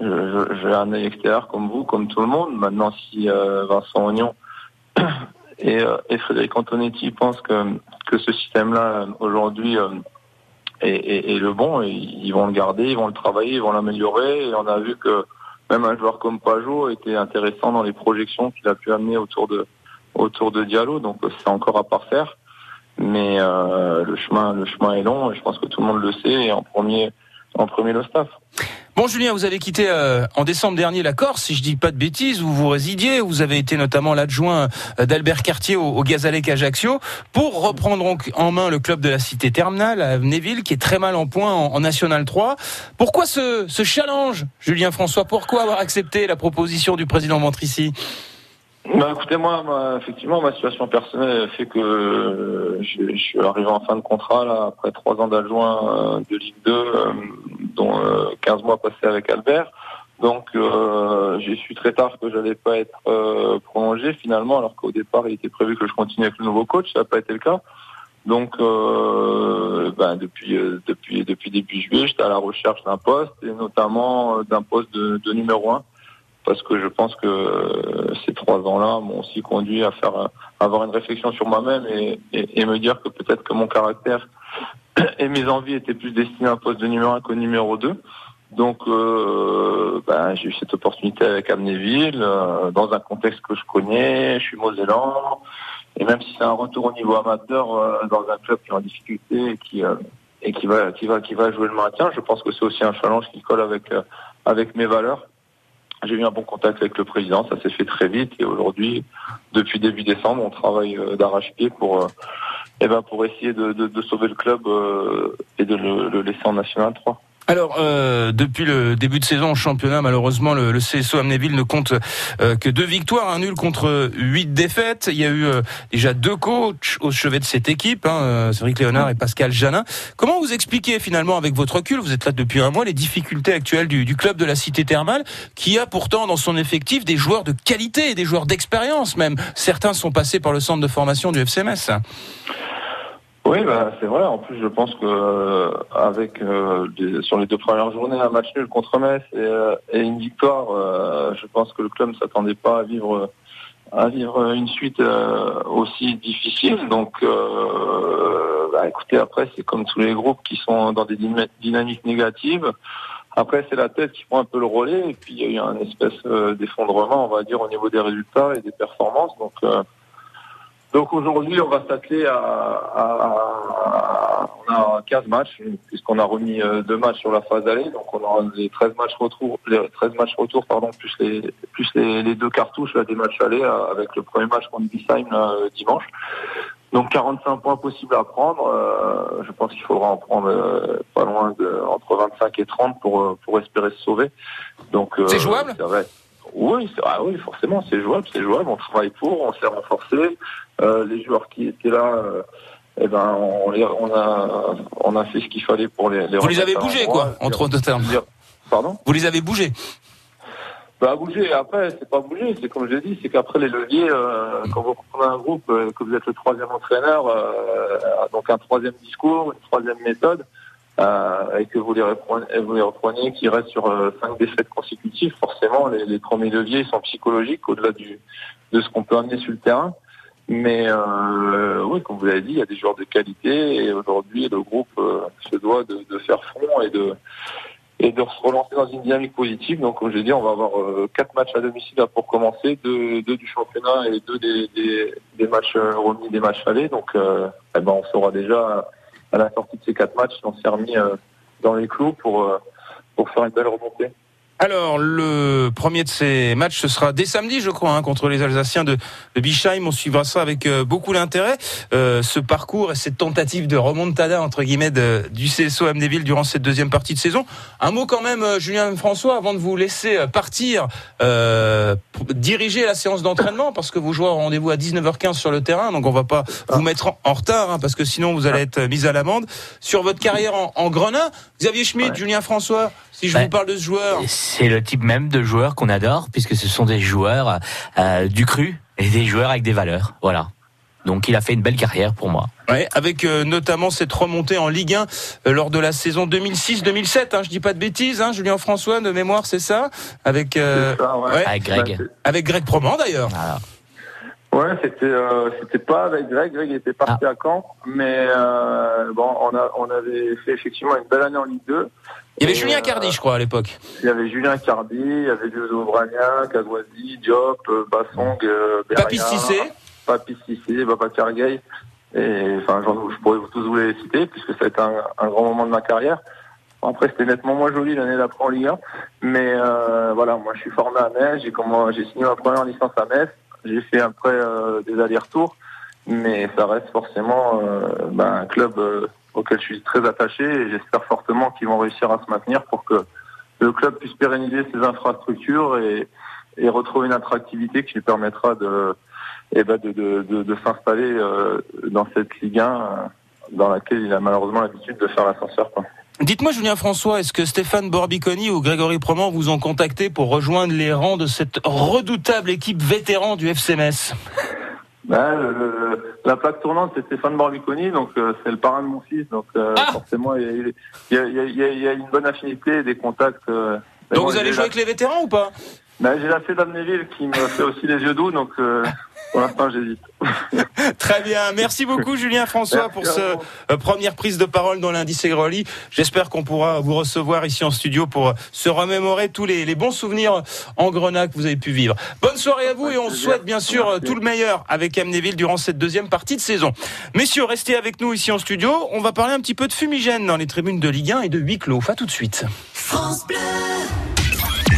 j'ai un œil extérieur comme vous, comme tout le monde. Maintenant, si euh, Vincent Ognon [coughs] et, euh, et Frédéric Antonetti pensent que, que ce système-là, aujourd'hui, euh, est, est, est, le bon, et ils vont le garder, ils vont le travailler, ils vont l'améliorer. Et on a vu que même un joueur comme Pajot était intéressant dans les projections qu'il a pu amener autour de, autour de Diallo. Donc, c'est encore à parfaire. Mais euh, le chemin, le chemin est long, et je pense que tout le monde le sait. Et en premier, en premier le staff. Bon Julien, vous avez quitté euh, en décembre dernier la Corse, si je dis pas de bêtises, où vous résidiez, vous avez été notamment l'adjoint euh, d'Albert Cartier au, au Gazalec Ajaccio, pour reprendre en main le club de la cité terminale à Neville, qui est très mal en point en, en National 3. Pourquoi ce, ce, challenge, Julien François Pourquoi avoir accepté la proposition du président Ventrici bah, écoutez, moi, ma, effectivement, ma situation personnelle fait que euh, je, suis arrivé en fin de contrat là après trois ans d'adjoint euh, de Ligue 2, euh, dont 15 mois passés avec Albert. Donc, j'ai su très tard que j'allais pas être prolongé finalement, alors qu'au départ, il était prévu que je continue avec le nouveau coach. Ça n'a pas été le cas. Donc, ben, depuis depuis depuis début juillet, j'étais à la recherche d'un poste et notamment d'un poste de, de numéro un parce que je pense que ces trois ans-là m'ont aussi conduit à faire à avoir une réflexion sur moi-même et, et, et, me dire que peut-être que mon caractère [clears throat] et mes envies étaient plus destinés à un poste de numéro un qu'au numéro 2. Donc euh, ben, j'ai eu cette opportunité avec Amnéville, euh, dans un contexte que je connais, je suis mosellan, et même si c'est un retour au niveau amateur euh, dans un club qui est en difficulté et qui et qui va qui va qui va jouer le maintien, je pense que c'est aussi un challenge qui colle avec avec mes valeurs. J'ai eu un bon contact avec le président, ça s'est fait très vite et aujourd'hui, depuis début décembre, on travaille d'arrache-pied pour, eh ben pour essayer de, de, de, sauver le club et de le, le laisser en National 3. Alors, euh, depuis le début de saison au championnat, malheureusement, le, CSO Amnéville ne compte euh, que deux victoires, un nul contre huit défaites. Il y a eu euh, déjà deux coachs au chevet de cette équipe, hein, Cédric Léonard et Pascal Janin. Comment vous expliquez finalement, avec votre recul, vous êtes là depuis un mois, les difficultés actuelles du, du club de la Cité Thermale, qui a pourtant dans son effectif des joueurs de qualité, des joueurs d'expérience même. Certains sont passés par le centre de formation du FCMS. Oui, bah, c'est vrai. En plus, je pense que euh, avec euh, des, sur les deux premières journées, un match nul contre Metz et, euh, et une victoire, je pense que le club ne s'attendait pas à vivre à vivre une suite aussi difficile. Donc, bah, écoutez, après, c'est comme tous les groupes qui sont dans des dynamiques négatives. Après, c'est la tête qui prend un peu le relais. Et puis, il y a eu un espèce d'effondrement, on va dire, au niveau des résultats et des performances. Donc donc aujourd'hui, on va s'atteler à, à, à, on a 15 matchs puisqu'on a remis deux matchs sur la phase aller. Donc on aura les 13 matchs retour, les 13 matchs retour pardon, plus les plus les, les deux cartouches là, des matchs aller avec le premier match contre Bissheim dimanche. Donc 45 points possibles à prendre. Euh, je pense qu'il faudra en prendre euh, pas loin de entre 25 et 30 pour pour espérer se sauver. Donc c'est jouable? Oui, ah oui, forcément, c'est jouable, c'est jouable. On travaille pour, on s'est renforcé. Euh, les joueurs qui étaient là, euh, eh ben, on, les, on, a, on a fait ce qu'il fallait pour les. les Vous les avez bougés, quoi, entre deux termes. Pardon? Vous les avez bougés. Bah bouger. Après, c'est pas bouger. C'est comme je l'ai dit, c'est qu'après les leviers, euh, quand vous prenez un groupe, euh, que vous êtes le troisième entraîneur, euh, donc un troisième discours, une troisième méthode. Euh, et que vous les reprenez, vous les qui restent sur euh, cinq défaites consécutives, forcément les, premiers leviers sont psychologiques au-delà du de ce qu'on peut amener sur le terrain. Mais euh, oui, comme vous l'avez dit, il y a des joueurs de qualité et aujourd'hui le groupe euh, se doit de, de, faire front et de et de se relancer dans une dynamique positive. Donc comme je l'ai dit, on va avoir euh, quatre matchs à domicile pour commencer, deux, deux, du championnat et deux des, des, des matchs remis des matchs allés. Donc eh ben, on saura déjà à la sortie de ces quatre matchs, on s'est remis euh, dans les clous pour, euh, pour faire une belle remontée. Alors, le premier de ces matchs, ce sera dès samedi, je crois, hein, contre les Alsaciens de, de Bischheim. On suivra ça avec euh, beaucoup d'intérêt. Euh, ce parcours et cette tentative de remontada, entre guillemets, de, du CSO Amnéville durant cette deuxième partie de saison. Un mot quand même, euh, Julien François, avant de vous laisser euh, partir, euh, diriger la séance d'entraînement, parce que vous jouez au rendez-vous à 19h15 sur le terrain, donc on va pas vous mettre en, en retard, hein, parce que sinon vous allez être mis à l'amende. Sur votre carrière en, en Grenin, Xavier Schmidt, Julien François, si je Ouais. vous parle de ce joueur. C'est le type même de joueur qu'on adore, puisque ce sont des joueurs euh, du cru et des joueurs avec des valeurs. Voilà. Donc il a fait une belle carrière pour moi. Ouais, avec euh, notamment cette remontée en Ligue 1 euh, lors de la saison 2006-2007. Hein, je dis pas de bêtises, hein, Julien François de mémoire, c'est ça? Avec euh, ouais. Avec Greg. Avec Greg Proman d'ailleurs. Ouais, c'était euh, c'était pas avec Greg. Greg était parti à Caen, mais euh, bon, on a on avait fait effectivement une belle année en Ligue 2. Il y avait Et, Julien euh, Cardi, je crois, à l'époque. Il y avait Julien Cardi, il y avait Diozo Bragna, Kazwazi, Diop, euh, Bassong, euh, Papy Cissé. Papy Cissé, Babacar Gay. Et enfin, je pourrais tous vous les citer puisque ça a été un, un grand moment de ma carrière. Après, c'était nettement moins joli l'année d'après en Ligue 1. Mais euh, voilà, moi, je suis formé à Metz. J'ai j'ai signé ma première licence à Metz. J'ai fait après euh, des allers-retours. Mais ça reste forcément euh, ben, un club euh, auquel je suis très attaché et j'espère fortement qu'ils vont réussir à se maintenir pour que le club puisse pérenniser ses infrastructures et, et retrouver une attractivité qui lui permettra de, eh ben de, de, de, de s'installer euh, dans cette Ligue 1 euh, dans laquelle il a malheureusement l'habitude de faire l'ascenseur. Dites-moi, Julien François, est-ce que Stéphane Borbiconi ou Grégory Proman vous ont contacté pour rejoindre les rangs de cette redoutable équipe vétéran du FC Metz? Ben, le- le- la plaque tournante, c'est Stéphane Barbiconi, donc euh, c'est le parrain de mon fils, donc euh, forcément il y, y y y a- une bonne affinité et des contacts. euh. Donc vous allez jouer la- avec les vétérans ou pas? Ben, J'ai la fée d'Amnéville qui me fait aussi les yeux doux, donc euh, pour l'instant j'hésite. [laughs] Très bien, merci beaucoup Julien François Merci pour cette vous. première prise de parole dans lundi Segroli. J'espère qu'on pourra vous recevoir ici en studio pour euh, se remémorer tous les, les bons souvenirs en Grenade que vous avez pu vivre. Bonne soirée à vous et on souhaite bien sûr euh, tout le meilleur avec Amnéville durant cette deuxième partie de saison. Messieurs, restez avec nous ici en studio. On va parler un petit peu de fumigène dans les tribunes de Ligue 1 et de huis clos. À tout de suite. France Bleu.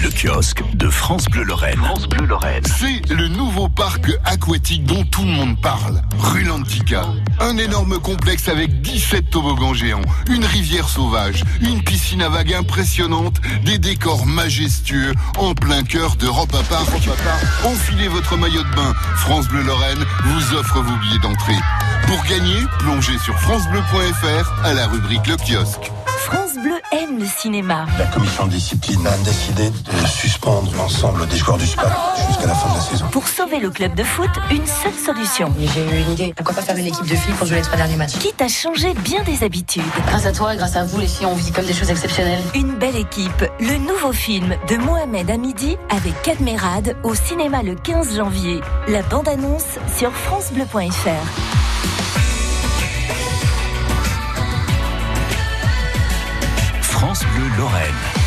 Le kiosque de France Bleu Lorraine. France Bleu Lorraine. C'est le nouveau parc aquatique dont tout le monde parle. Rue Lantica. Un énorme complexe avec 17 toboggans géants, une rivière sauvage, une piscine à vagues impressionnante, des décors majestueux en plein cœur d'Europe à Park. Enfilez votre maillot de bain. France Bleu Lorraine vous offre vos billets d'entrée. Pour gagner, plongez sur francebleu.fr à la rubrique Le kiosque. France Bleu aime le cinéma. La commission de discipline a décidé de suspendre l'ensemble des joueurs du SPAC jusqu'à la fin de la saison. Pour sauver le club de foot, une seule solution. J'ai eu une idée. Pourquoi pas faire une équipe de filles pour jouer les trois derniers matchs Quitte à changer bien des habitudes. Grâce à toi et grâce à vous, les filles, on vit comme des choses exceptionnelles. Une belle équipe. Le nouveau film de Mohamed Hamidi avec Cadmerade au cinéma le 15 janvier. La bande-annonce sur francebleu.fr. France Bleu Lorraine.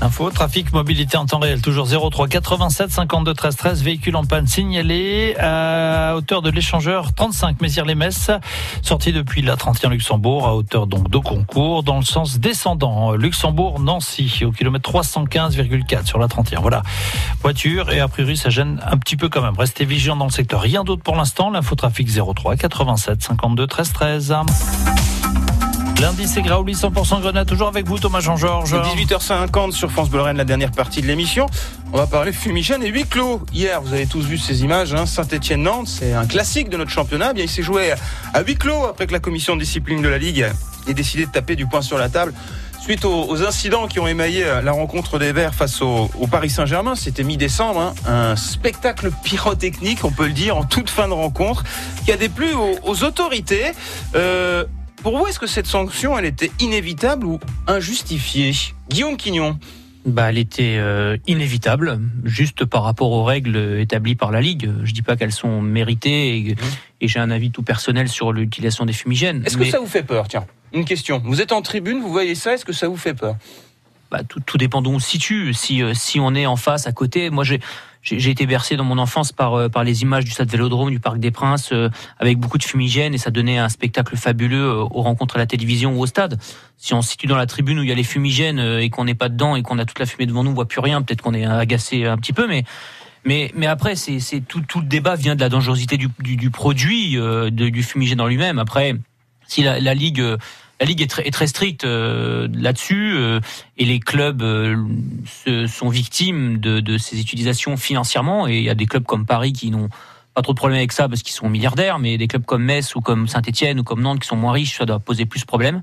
Info, trafic, mobilité en temps réel, toujours 03 87 52 13 13, véhicule en panne signalé à hauteur de l'échangeur 35 Mézières-les-Messes, sorti depuis la 31 Luxembourg, à hauteur donc de concours, dans le sens descendant, Luxembourg-Nancy, au kilomètre 315,4 sur la 31. Voilà, voiture, et a priori ça gêne un petit peu quand même. Restez vigilants dans le secteur. Rien d'autre pour l'instant, l'infotrafic 03 87 52 13 13. Lundi, c'est Graouli 100% Grenade, toujours avec vous Thomas Jean-Georges. 18h50 sur France Bleu la dernière partie de l'émission. On va parler fumigène et huis clos. Hier, vous avez tous vu ces images, hein, Saint-Etienne-Nantes, c'est un classique de notre championnat. Eh Bien, il s'est joué à huis clos après que la commission de discipline de la Ligue ait décidé de taper du poing sur la table. Suite aux, incidents qui ont émaillé la rencontre des Verts face au, au Paris Saint-Germain, c'était mi-décembre, hein, un spectacle pyrotechnique, on peut le dire, en toute fin de rencontre, qui a déplu aux, aux autorités. Euh, pour vous, est-ce que cette sanction, elle était inévitable ou injustifiée? Guillaume Quignon Bah, elle était euh, inévitable, juste par rapport aux règles établies par la Ligue. Je dis pas qu'elles sont méritées et, et j'ai un avis tout personnel sur l'utilisation des fumigènes. Est-ce que ça vous fait peur? Tiens, une question. Vous êtes en tribune, vous voyez ça, est-ce que ça vous fait peur? Bah, tout, tout dépend d'où on se situe. Si, euh, si on est en face, à côté, moi j'ai j'ai été bercé dans mon enfance par, euh, par les images du stade Vélodrome, du Parc des Princes, euh, avec beaucoup de fumigènes, et ça donnait un spectacle fabuleux euh, aux rencontres à la télévision ou au stade. Si on se situe dans la tribune où il y a les fumigènes euh, et qu'on n'est pas dedans et qu'on a toute la fumée devant nous, on voit plus rien, peut-être qu'on est agacé un petit peu, mais mais, après, c'est tout, tout le débat vient de la dangerosité du, du, du produit, de- du fumigène en lui-même. Après, si la, la ligue, la ligue est très, stricte euh, là-dessus, euh, et les clubs euh, sont victimes de, ces utilisations financièrement. Et il y a des clubs comme Paris qui n'ont pas trop de problèmes avec ça parce qu'ils sont milliardaires, mais des clubs comme Metz ou comme Saint-Etienne ou comme Nantes qui sont moins riches, ça doit poser plus de problèmes.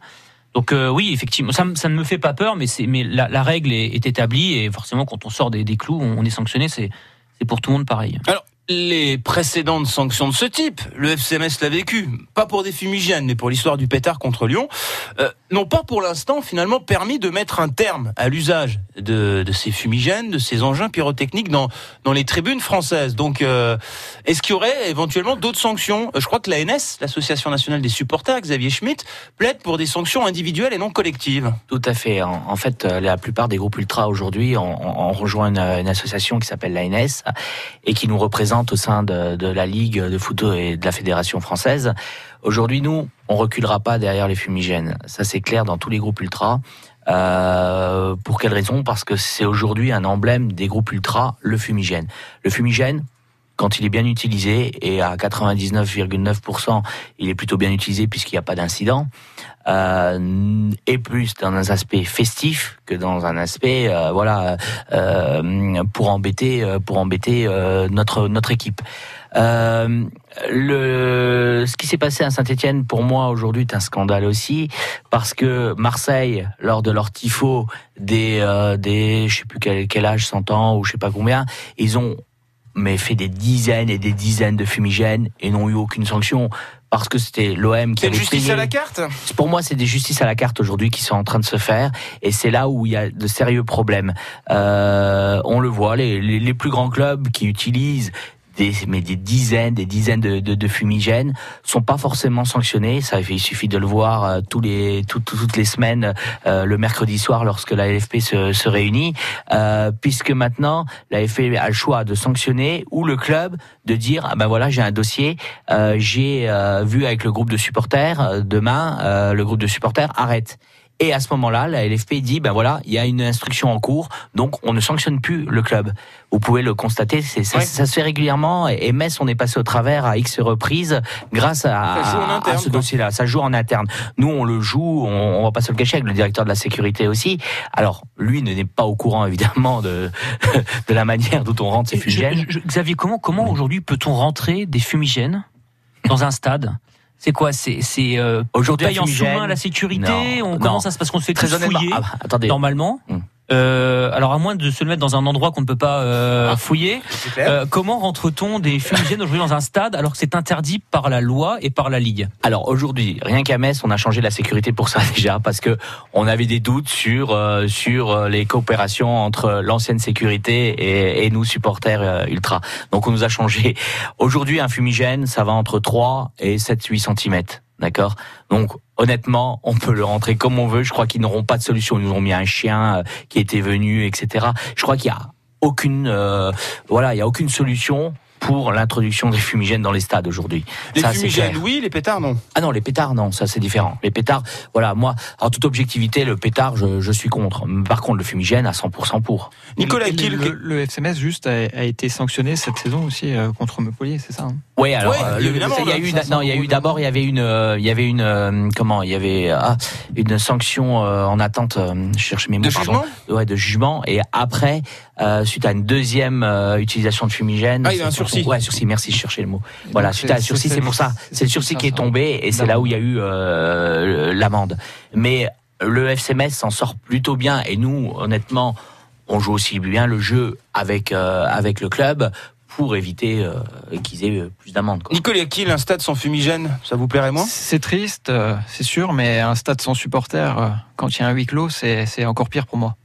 Donc oui, effectivement, ça, ne me fait pas peur, mais, la, règle est, établie et forcément, quand on sort des, clous, on, est sanctionné. C'est, pour tout le monde pareil. Les précédentes sanctions de ce type, le FCMS l'a vécu, pas pour des fumigènes, mais pour l'histoire du pétard contre Lyon, euh, n'ont pas pour l'instant finalement permis de mettre un terme à l'usage de, ces fumigènes, de ces engins pyrotechniques dans, dans les tribunes françaises. Donc, euh, est-ce qu'il y aurait éventuellement d'autres sanctions? Euh, Je crois que l'ANS, l'Association nationale des supporters, Xavier Schmitt, plaide pour des sanctions individuelles et non collectives. Tout à fait. En, fait, la plupart des groupes ultra aujourd'hui ont- ont rejoint une, une association qui s'appelle l'ANS et qui nous représente au sein de, la Ligue de foot et de la Fédération française. Aujourd'hui, nous, on reculera pas derrière les fumigènes. Ça, c'est clair dans tous les groupes ultra. Euh, pour quelle raison? Parce que c'est aujourd'hui un emblème des groupes ultra, le fumigène. Le fumigène, quand il est bien utilisé, et à 99,9%, il est plutôt bien utilisé puisqu'il n'y a pas d'incident, euh, et plus dans un aspect festif que dans un aspect, euh, voilà, euh, pour embêter, euh, pour embêter euh, notre notre équipe. Euh, le, ce qui s'est passé à Saint-Etienne, pour moi, aujourd'hui, est un scandale aussi, parce que Marseille, lors de leur tifo des, euh, des je sais plus quel, quel âge, 100 ans ou je sais pas combien, ils ont mais fait des dizaines et des dizaines de fumigènes et n'ont eu aucune sanction parce que c'était l'OM qui C'est une justice payé. à la carte? Pour moi, c'est des justices à la carte aujourd'hui qui sont en train de se faire, et c'est là où il y a de sérieux problèmes. Euh, on le voit, les, les, les plus grands clubs qui utilisent des, mais des dizaines, des dizaines de, de, de fumigènes sont pas forcément sanctionnés. Ça, il suffit de le voir euh, tous les, tout- tout- toutes les semaines, euh, le mercredi soir, lorsque la LFP se, se réunit, euh, puisque maintenant la LFP a le choix de sanctionner ou le club de dire ah ben voilà j'ai un dossier, euh, j'ai euh, vu avec le groupe de supporters euh, demain le groupe de supporters arrête. Et à ce moment-là, la LFP dit, ben voilà, il y a une instruction en cours, donc on ne sanctionne plus le club. Vous pouvez le constater, c'est, ça, ça se fait régulièrement. Et et Metz, on est passé au travers à X reprises grâce à, ce quoi. dossier-là. Ça joue en interne. Nous, on le joue, on, on va pas se le cacher avec le directeur de la sécurité aussi. Alors, lui ne n'est pas au courant, évidemment, de, [laughs] de la manière dont on rentre ces fumigènes. Je- je- Xavier, comment, comment aujourd'hui peut-on rentrer des fumigènes dans un stade? C'est quoi C'est c'est euh, Aujourd'hui, on paye en sous-main la sécurité Non, on, non. Comment ça se passe qu'on se fait Très fouiller ah bah, attendez. normalement Hmm. Euh, alors à moins de se le mettre dans un endroit qu'on ne peut pas euh, Ah, fouiller, euh, comment rentre-t-on des fumigènes aujourd'hui dans un stade alors que c'est interdit par la loi et par la ligue? Alors aujourd'hui, rien qu'à Metz, on a changé la sécurité pour ça [laughs] déjà parce que on avait des doutes sur euh, sur euh, les coopérations entre l'ancienne sécurité et, et nous supporters euh, ultra. Donc on nous a changé. Aujourd'hui, un fumigène, ça va entre 3 et 7 8 cm. D'accord? Donc honnêtement, on peut le rentrer comme on veut. Je crois qu'ils n'auront pas de solution. Ils nous ont mis un chien euh, qui était venu, etc. Je crois qu'il y a aucune euh, voilà, il y a aucune solution pour l'introduction des fumigènes dans les stades aujourd'hui. Les Ça, fumigènes, oui, les pétards, non. Ah non, les pétards, non, ça c'est différent. Les pétards, voilà, moi, en toute objectivité, le pétard, je, je suis contre. Par contre, le fumigène, à 100% pour. Nicolas le, le, le FCMS juste a, a été sanctionné cette saison aussi euh, contre Montpellier, c'est ça hein? Oui, alors Ouais, euh, le- il y a eu, non, il y a eu d'abord, il y avait une, euh, il y avait une, euh, comment, il y avait ah, une sanction euh, en attente. euh, je cherche mes mots. De pardon. jugement? Ouais, de jugement. Et après, euh, suite à une deuxième euh, utilisation de fumigène. Ah, il y a un c'est- sursis. Ouais, sursis. Merci, je cherchais le mot. Voilà, donc, suite à un sursis, c'est- pour ça. c'est- le sursis qui est tombé et c'est là où il y a eu euh, l'amende. Mais le FCMS s'en sort plutôt bien et nous, honnêtement, on joue aussi bien le jeu avec euh, avec le club pour éviter euh, qu'ils aient euh, plus d'amendes. Nicolas Kiel, un stade sans fumigène, ça vous plairait moins? C'est triste, euh, c'est sûr, mais un stade sans supporters, euh, quand il y a un huis clos, c'est c'est encore pire pour moi.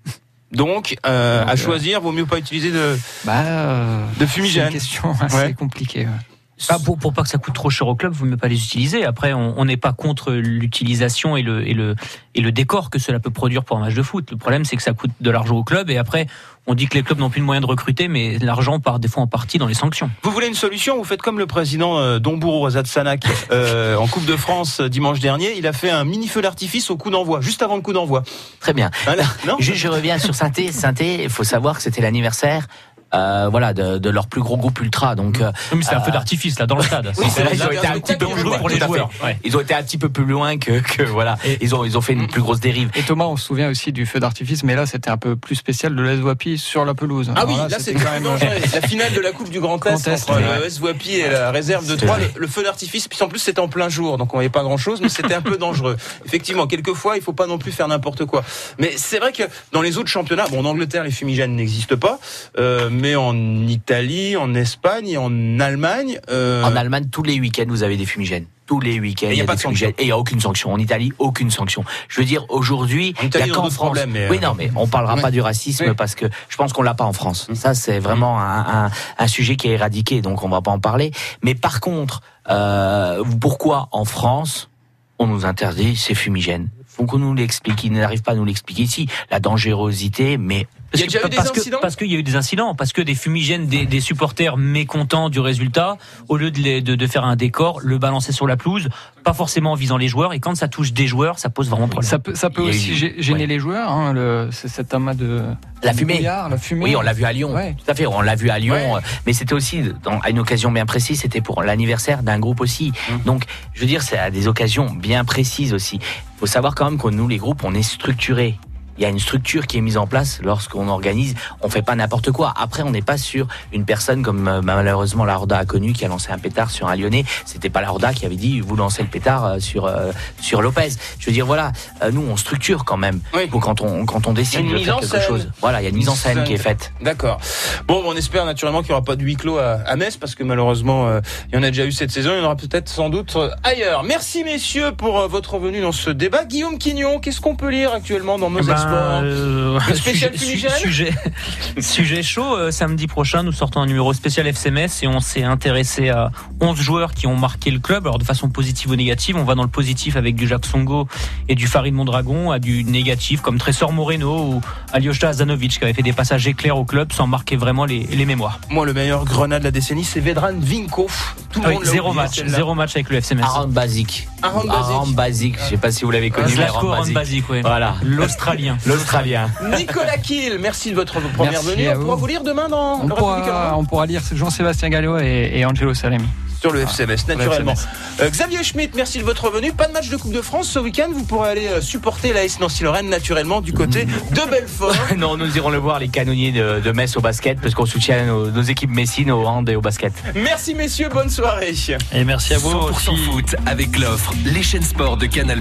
Donc, euh, Donc, à euh, choisir, vaut mieux pas utiliser de, Bah, euh, de c'est une fumigène. question assez Ouais. compliquée. ouais. Bah, pour, pour pas que ça coûte trop cher au club, vous ne pas les utiliser. Après, on n'est pas contre l'utilisation et le, et, le, et le décor que cela peut produire pour un match de foot. Le problème, c'est que ça coûte de l'argent au club et après, on dit que les clubs n'ont plus de moyens de recruter, mais l'argent part des fois en partie dans les sanctions. Vous voulez une solution? Vous faites comme le président euh, Dombourou Sanak euh, en Coupe de France euh, dimanche dernier. Il a fait un mini feu d'artifice au coup d'envoi, juste avant le coup d'envoi. Très bien. Voilà. Non? Je, je reviens sur Sainté. Sainté, il faut savoir que c'était l'anniversaire. Euh, voilà, de, de leur plus gros groupe ultra. Donc, euh, Oui, mais c'est un feu euh, d'artifice là dans le stade. [laughs] Oui, c'est vrai, ils ont été un petit peu plus loin pour les joueurs. Ouais. Ils ont été un petit peu plus loin que, que voilà. Ils ont ils ont fait une plus grosse dérive. Et Thomas, on se souvient aussi du feu d'artifice, mais là c'était un peu plus spécial de l'Es Wapi sur la pelouse. Ah oui, là c'est c'était quand même dangereux. La finale de la Coupe du Grand Est entre ouais. le S Wapi et la réserve de Troyes, le, le feu d'artifice, puis en plus c'était en plein jour, donc on voyait pas grand chose, mais c'était un peu dangereux. [laughs] Effectivement, quelquefois il faut pas non plus faire n'importe quoi. Mais c'est vrai que dans les autres championnats, bon en Angleterre les fumigènes n'existent pas, euh, mais en Italie, en Espagne et en Allemagne, euh, En Allemagne, tous les week-ends, vous avez des fumigènes. Tous les week-ends, il y a, pas des de sanction. Et il n'y a aucune sanction. En Italie, aucune sanction. Je veux dire, aujourd'hui, il y Italie, a qu'en France. problèmes, mais, oui, euh, non, mais on parlera ouais. pas du racisme parce que je pense qu'on l'a pas en France. Ça, c'est vraiment un, un, un sujet qui est éradiqué, donc on va pas en parler. Mais par contre, euh, pourquoi en France on nous interdit ces fumigènes? Faut qu'on nous l'explique. Ils n'arrivent pas à nous l'expliquer ici. La dangerosité, mais Parce Il y a déjà que- eu des parce que- incidents Parce qu'il y a eu des incidents, parce que des fumigènes, des, des supporters mécontents du résultat, au lieu de, les- de, de faire un décor, le balancer sur la pelouse, pas forcément en visant les joueurs, et quand ça touche des joueurs, ça pose vraiment problème. Ça peut, ça aussi eu- gêner ouais. les joueurs, hein, le, c'est cet amas de La fumée. la fumée. Oui, on l'a vu à Lyon. Ouais. Tout à fait, on l'a vu à Lyon. Ouais. euh, Mais c'était aussi dans, à une occasion bien précise. C'était pour l'anniversaire d'un groupe aussi. Mmh. Donc, je veux dire, c'est à des occasions bien précises aussi. Il faut savoir quand même que nous, les groupes, on est structurés. Il y a une structure qui est mise en place lorsqu'on organise. On fait pas n'importe quoi. Après, on n'est pas sur une personne comme euh, malheureusement la Horda a connu qui a lancé un pétard sur un Lyonnais. C'était pas la Horda qui avait dit vous lancez le pétard euh, sur euh, sur Lopez. Je veux dire voilà, euh, nous on structure quand même. Pour quand on quand on décide une de mise faire en quelque scène. chose. Voilà, il y a une mise en scène qui est faite. D'accord. Bon, on espère naturellement qu'il n'y aura pas de huis clos à, à Metz parce que malheureusement, euh, il y en a déjà eu cette saison. Il y en aura peut-être sans doute ailleurs. Merci messieurs pour euh, votre venue dans ce débat. Guillaume Quignon, qu'est-ce qu'on peut lire actuellement dans Moselle Ben, Sport euh, Le spécial sujet, sujet, [laughs] sujet chaud. euh, samedi prochain, nous sortons un numéro spécial FCMS et on s'est intéressé à 11 joueurs qui ont marqué le club. Alors de façon positive ou négative, on va dans le positif avec du Jacques Songo et du Farid Mondragon, à du négatif comme Tressor Moreno ou Alyosha Azanovic qui avait fait des passages éclairs au club sans marquer vraiment les, les mémoires. Moi, le meilleur grenat de la décennie, c'est Vedran Vinko. Tout le Ah oui, monde l'a zéro oublié, match, zéro match avec le FCMS. Aaron Basic. Aaron Basic. Aaron Basic. Je sais pas si vous l'avez connu. Zlatko Aaron Aaron Basic. Basic, oui. Voilà. L'Australien. L'Australien. Nicolas Kiel, merci de votre première Merci venue. On vous. pourra vous lire demain dans On le pourra, on pourra lire Jean-Sébastien Gallo et, et Angelo Salemi. Sur le FCMS, Sur le naturellement. FCMS. Euh, Xavier Schmitt, merci de votre venue. Pas de match de Coupe de France ce week-end. Vous pourrez aller euh, supporter la S Nancy-Lorraine, naturellement, du côté [laughs] de Belfort. [laughs] non, nous irons le voir, les canonniers de, de Metz au basket, parce qu'on soutient nos, nos équipes messines au hand et au basket. Merci, messieurs. Bonne soirée. Et merci à vous 100% aussi. foot avec l'offre Les chaînes sport de Canal+.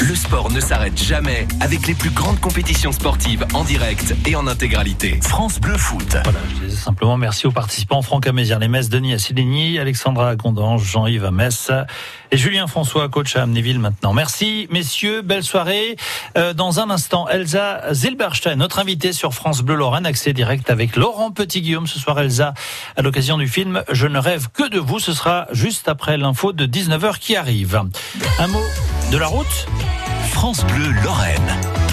Le sport ne s'arrête jamais avec les plus grandes compétitions sportives en direct et en intégralité. France Bleu Foot. Voilà, je disais simplement merci aux participants Franck Amézière, les Metz, Denis Assilini, Alexandra Gondange, Jean-Yves Metz et Julien François, coach à Amnéville maintenant. Merci messieurs, belle soirée. Euh, dans un instant, Elsa Zilberstein, notre invitée sur France Bleu Lorraine, accès direct avec Laurent Petit-Guillaume. Ce soir, Elsa, à l'occasion du film Je ne rêve que de vous. Ce sera juste après l'info de 19h qui arrive. Un mot de la route? France Bleu Lorraine.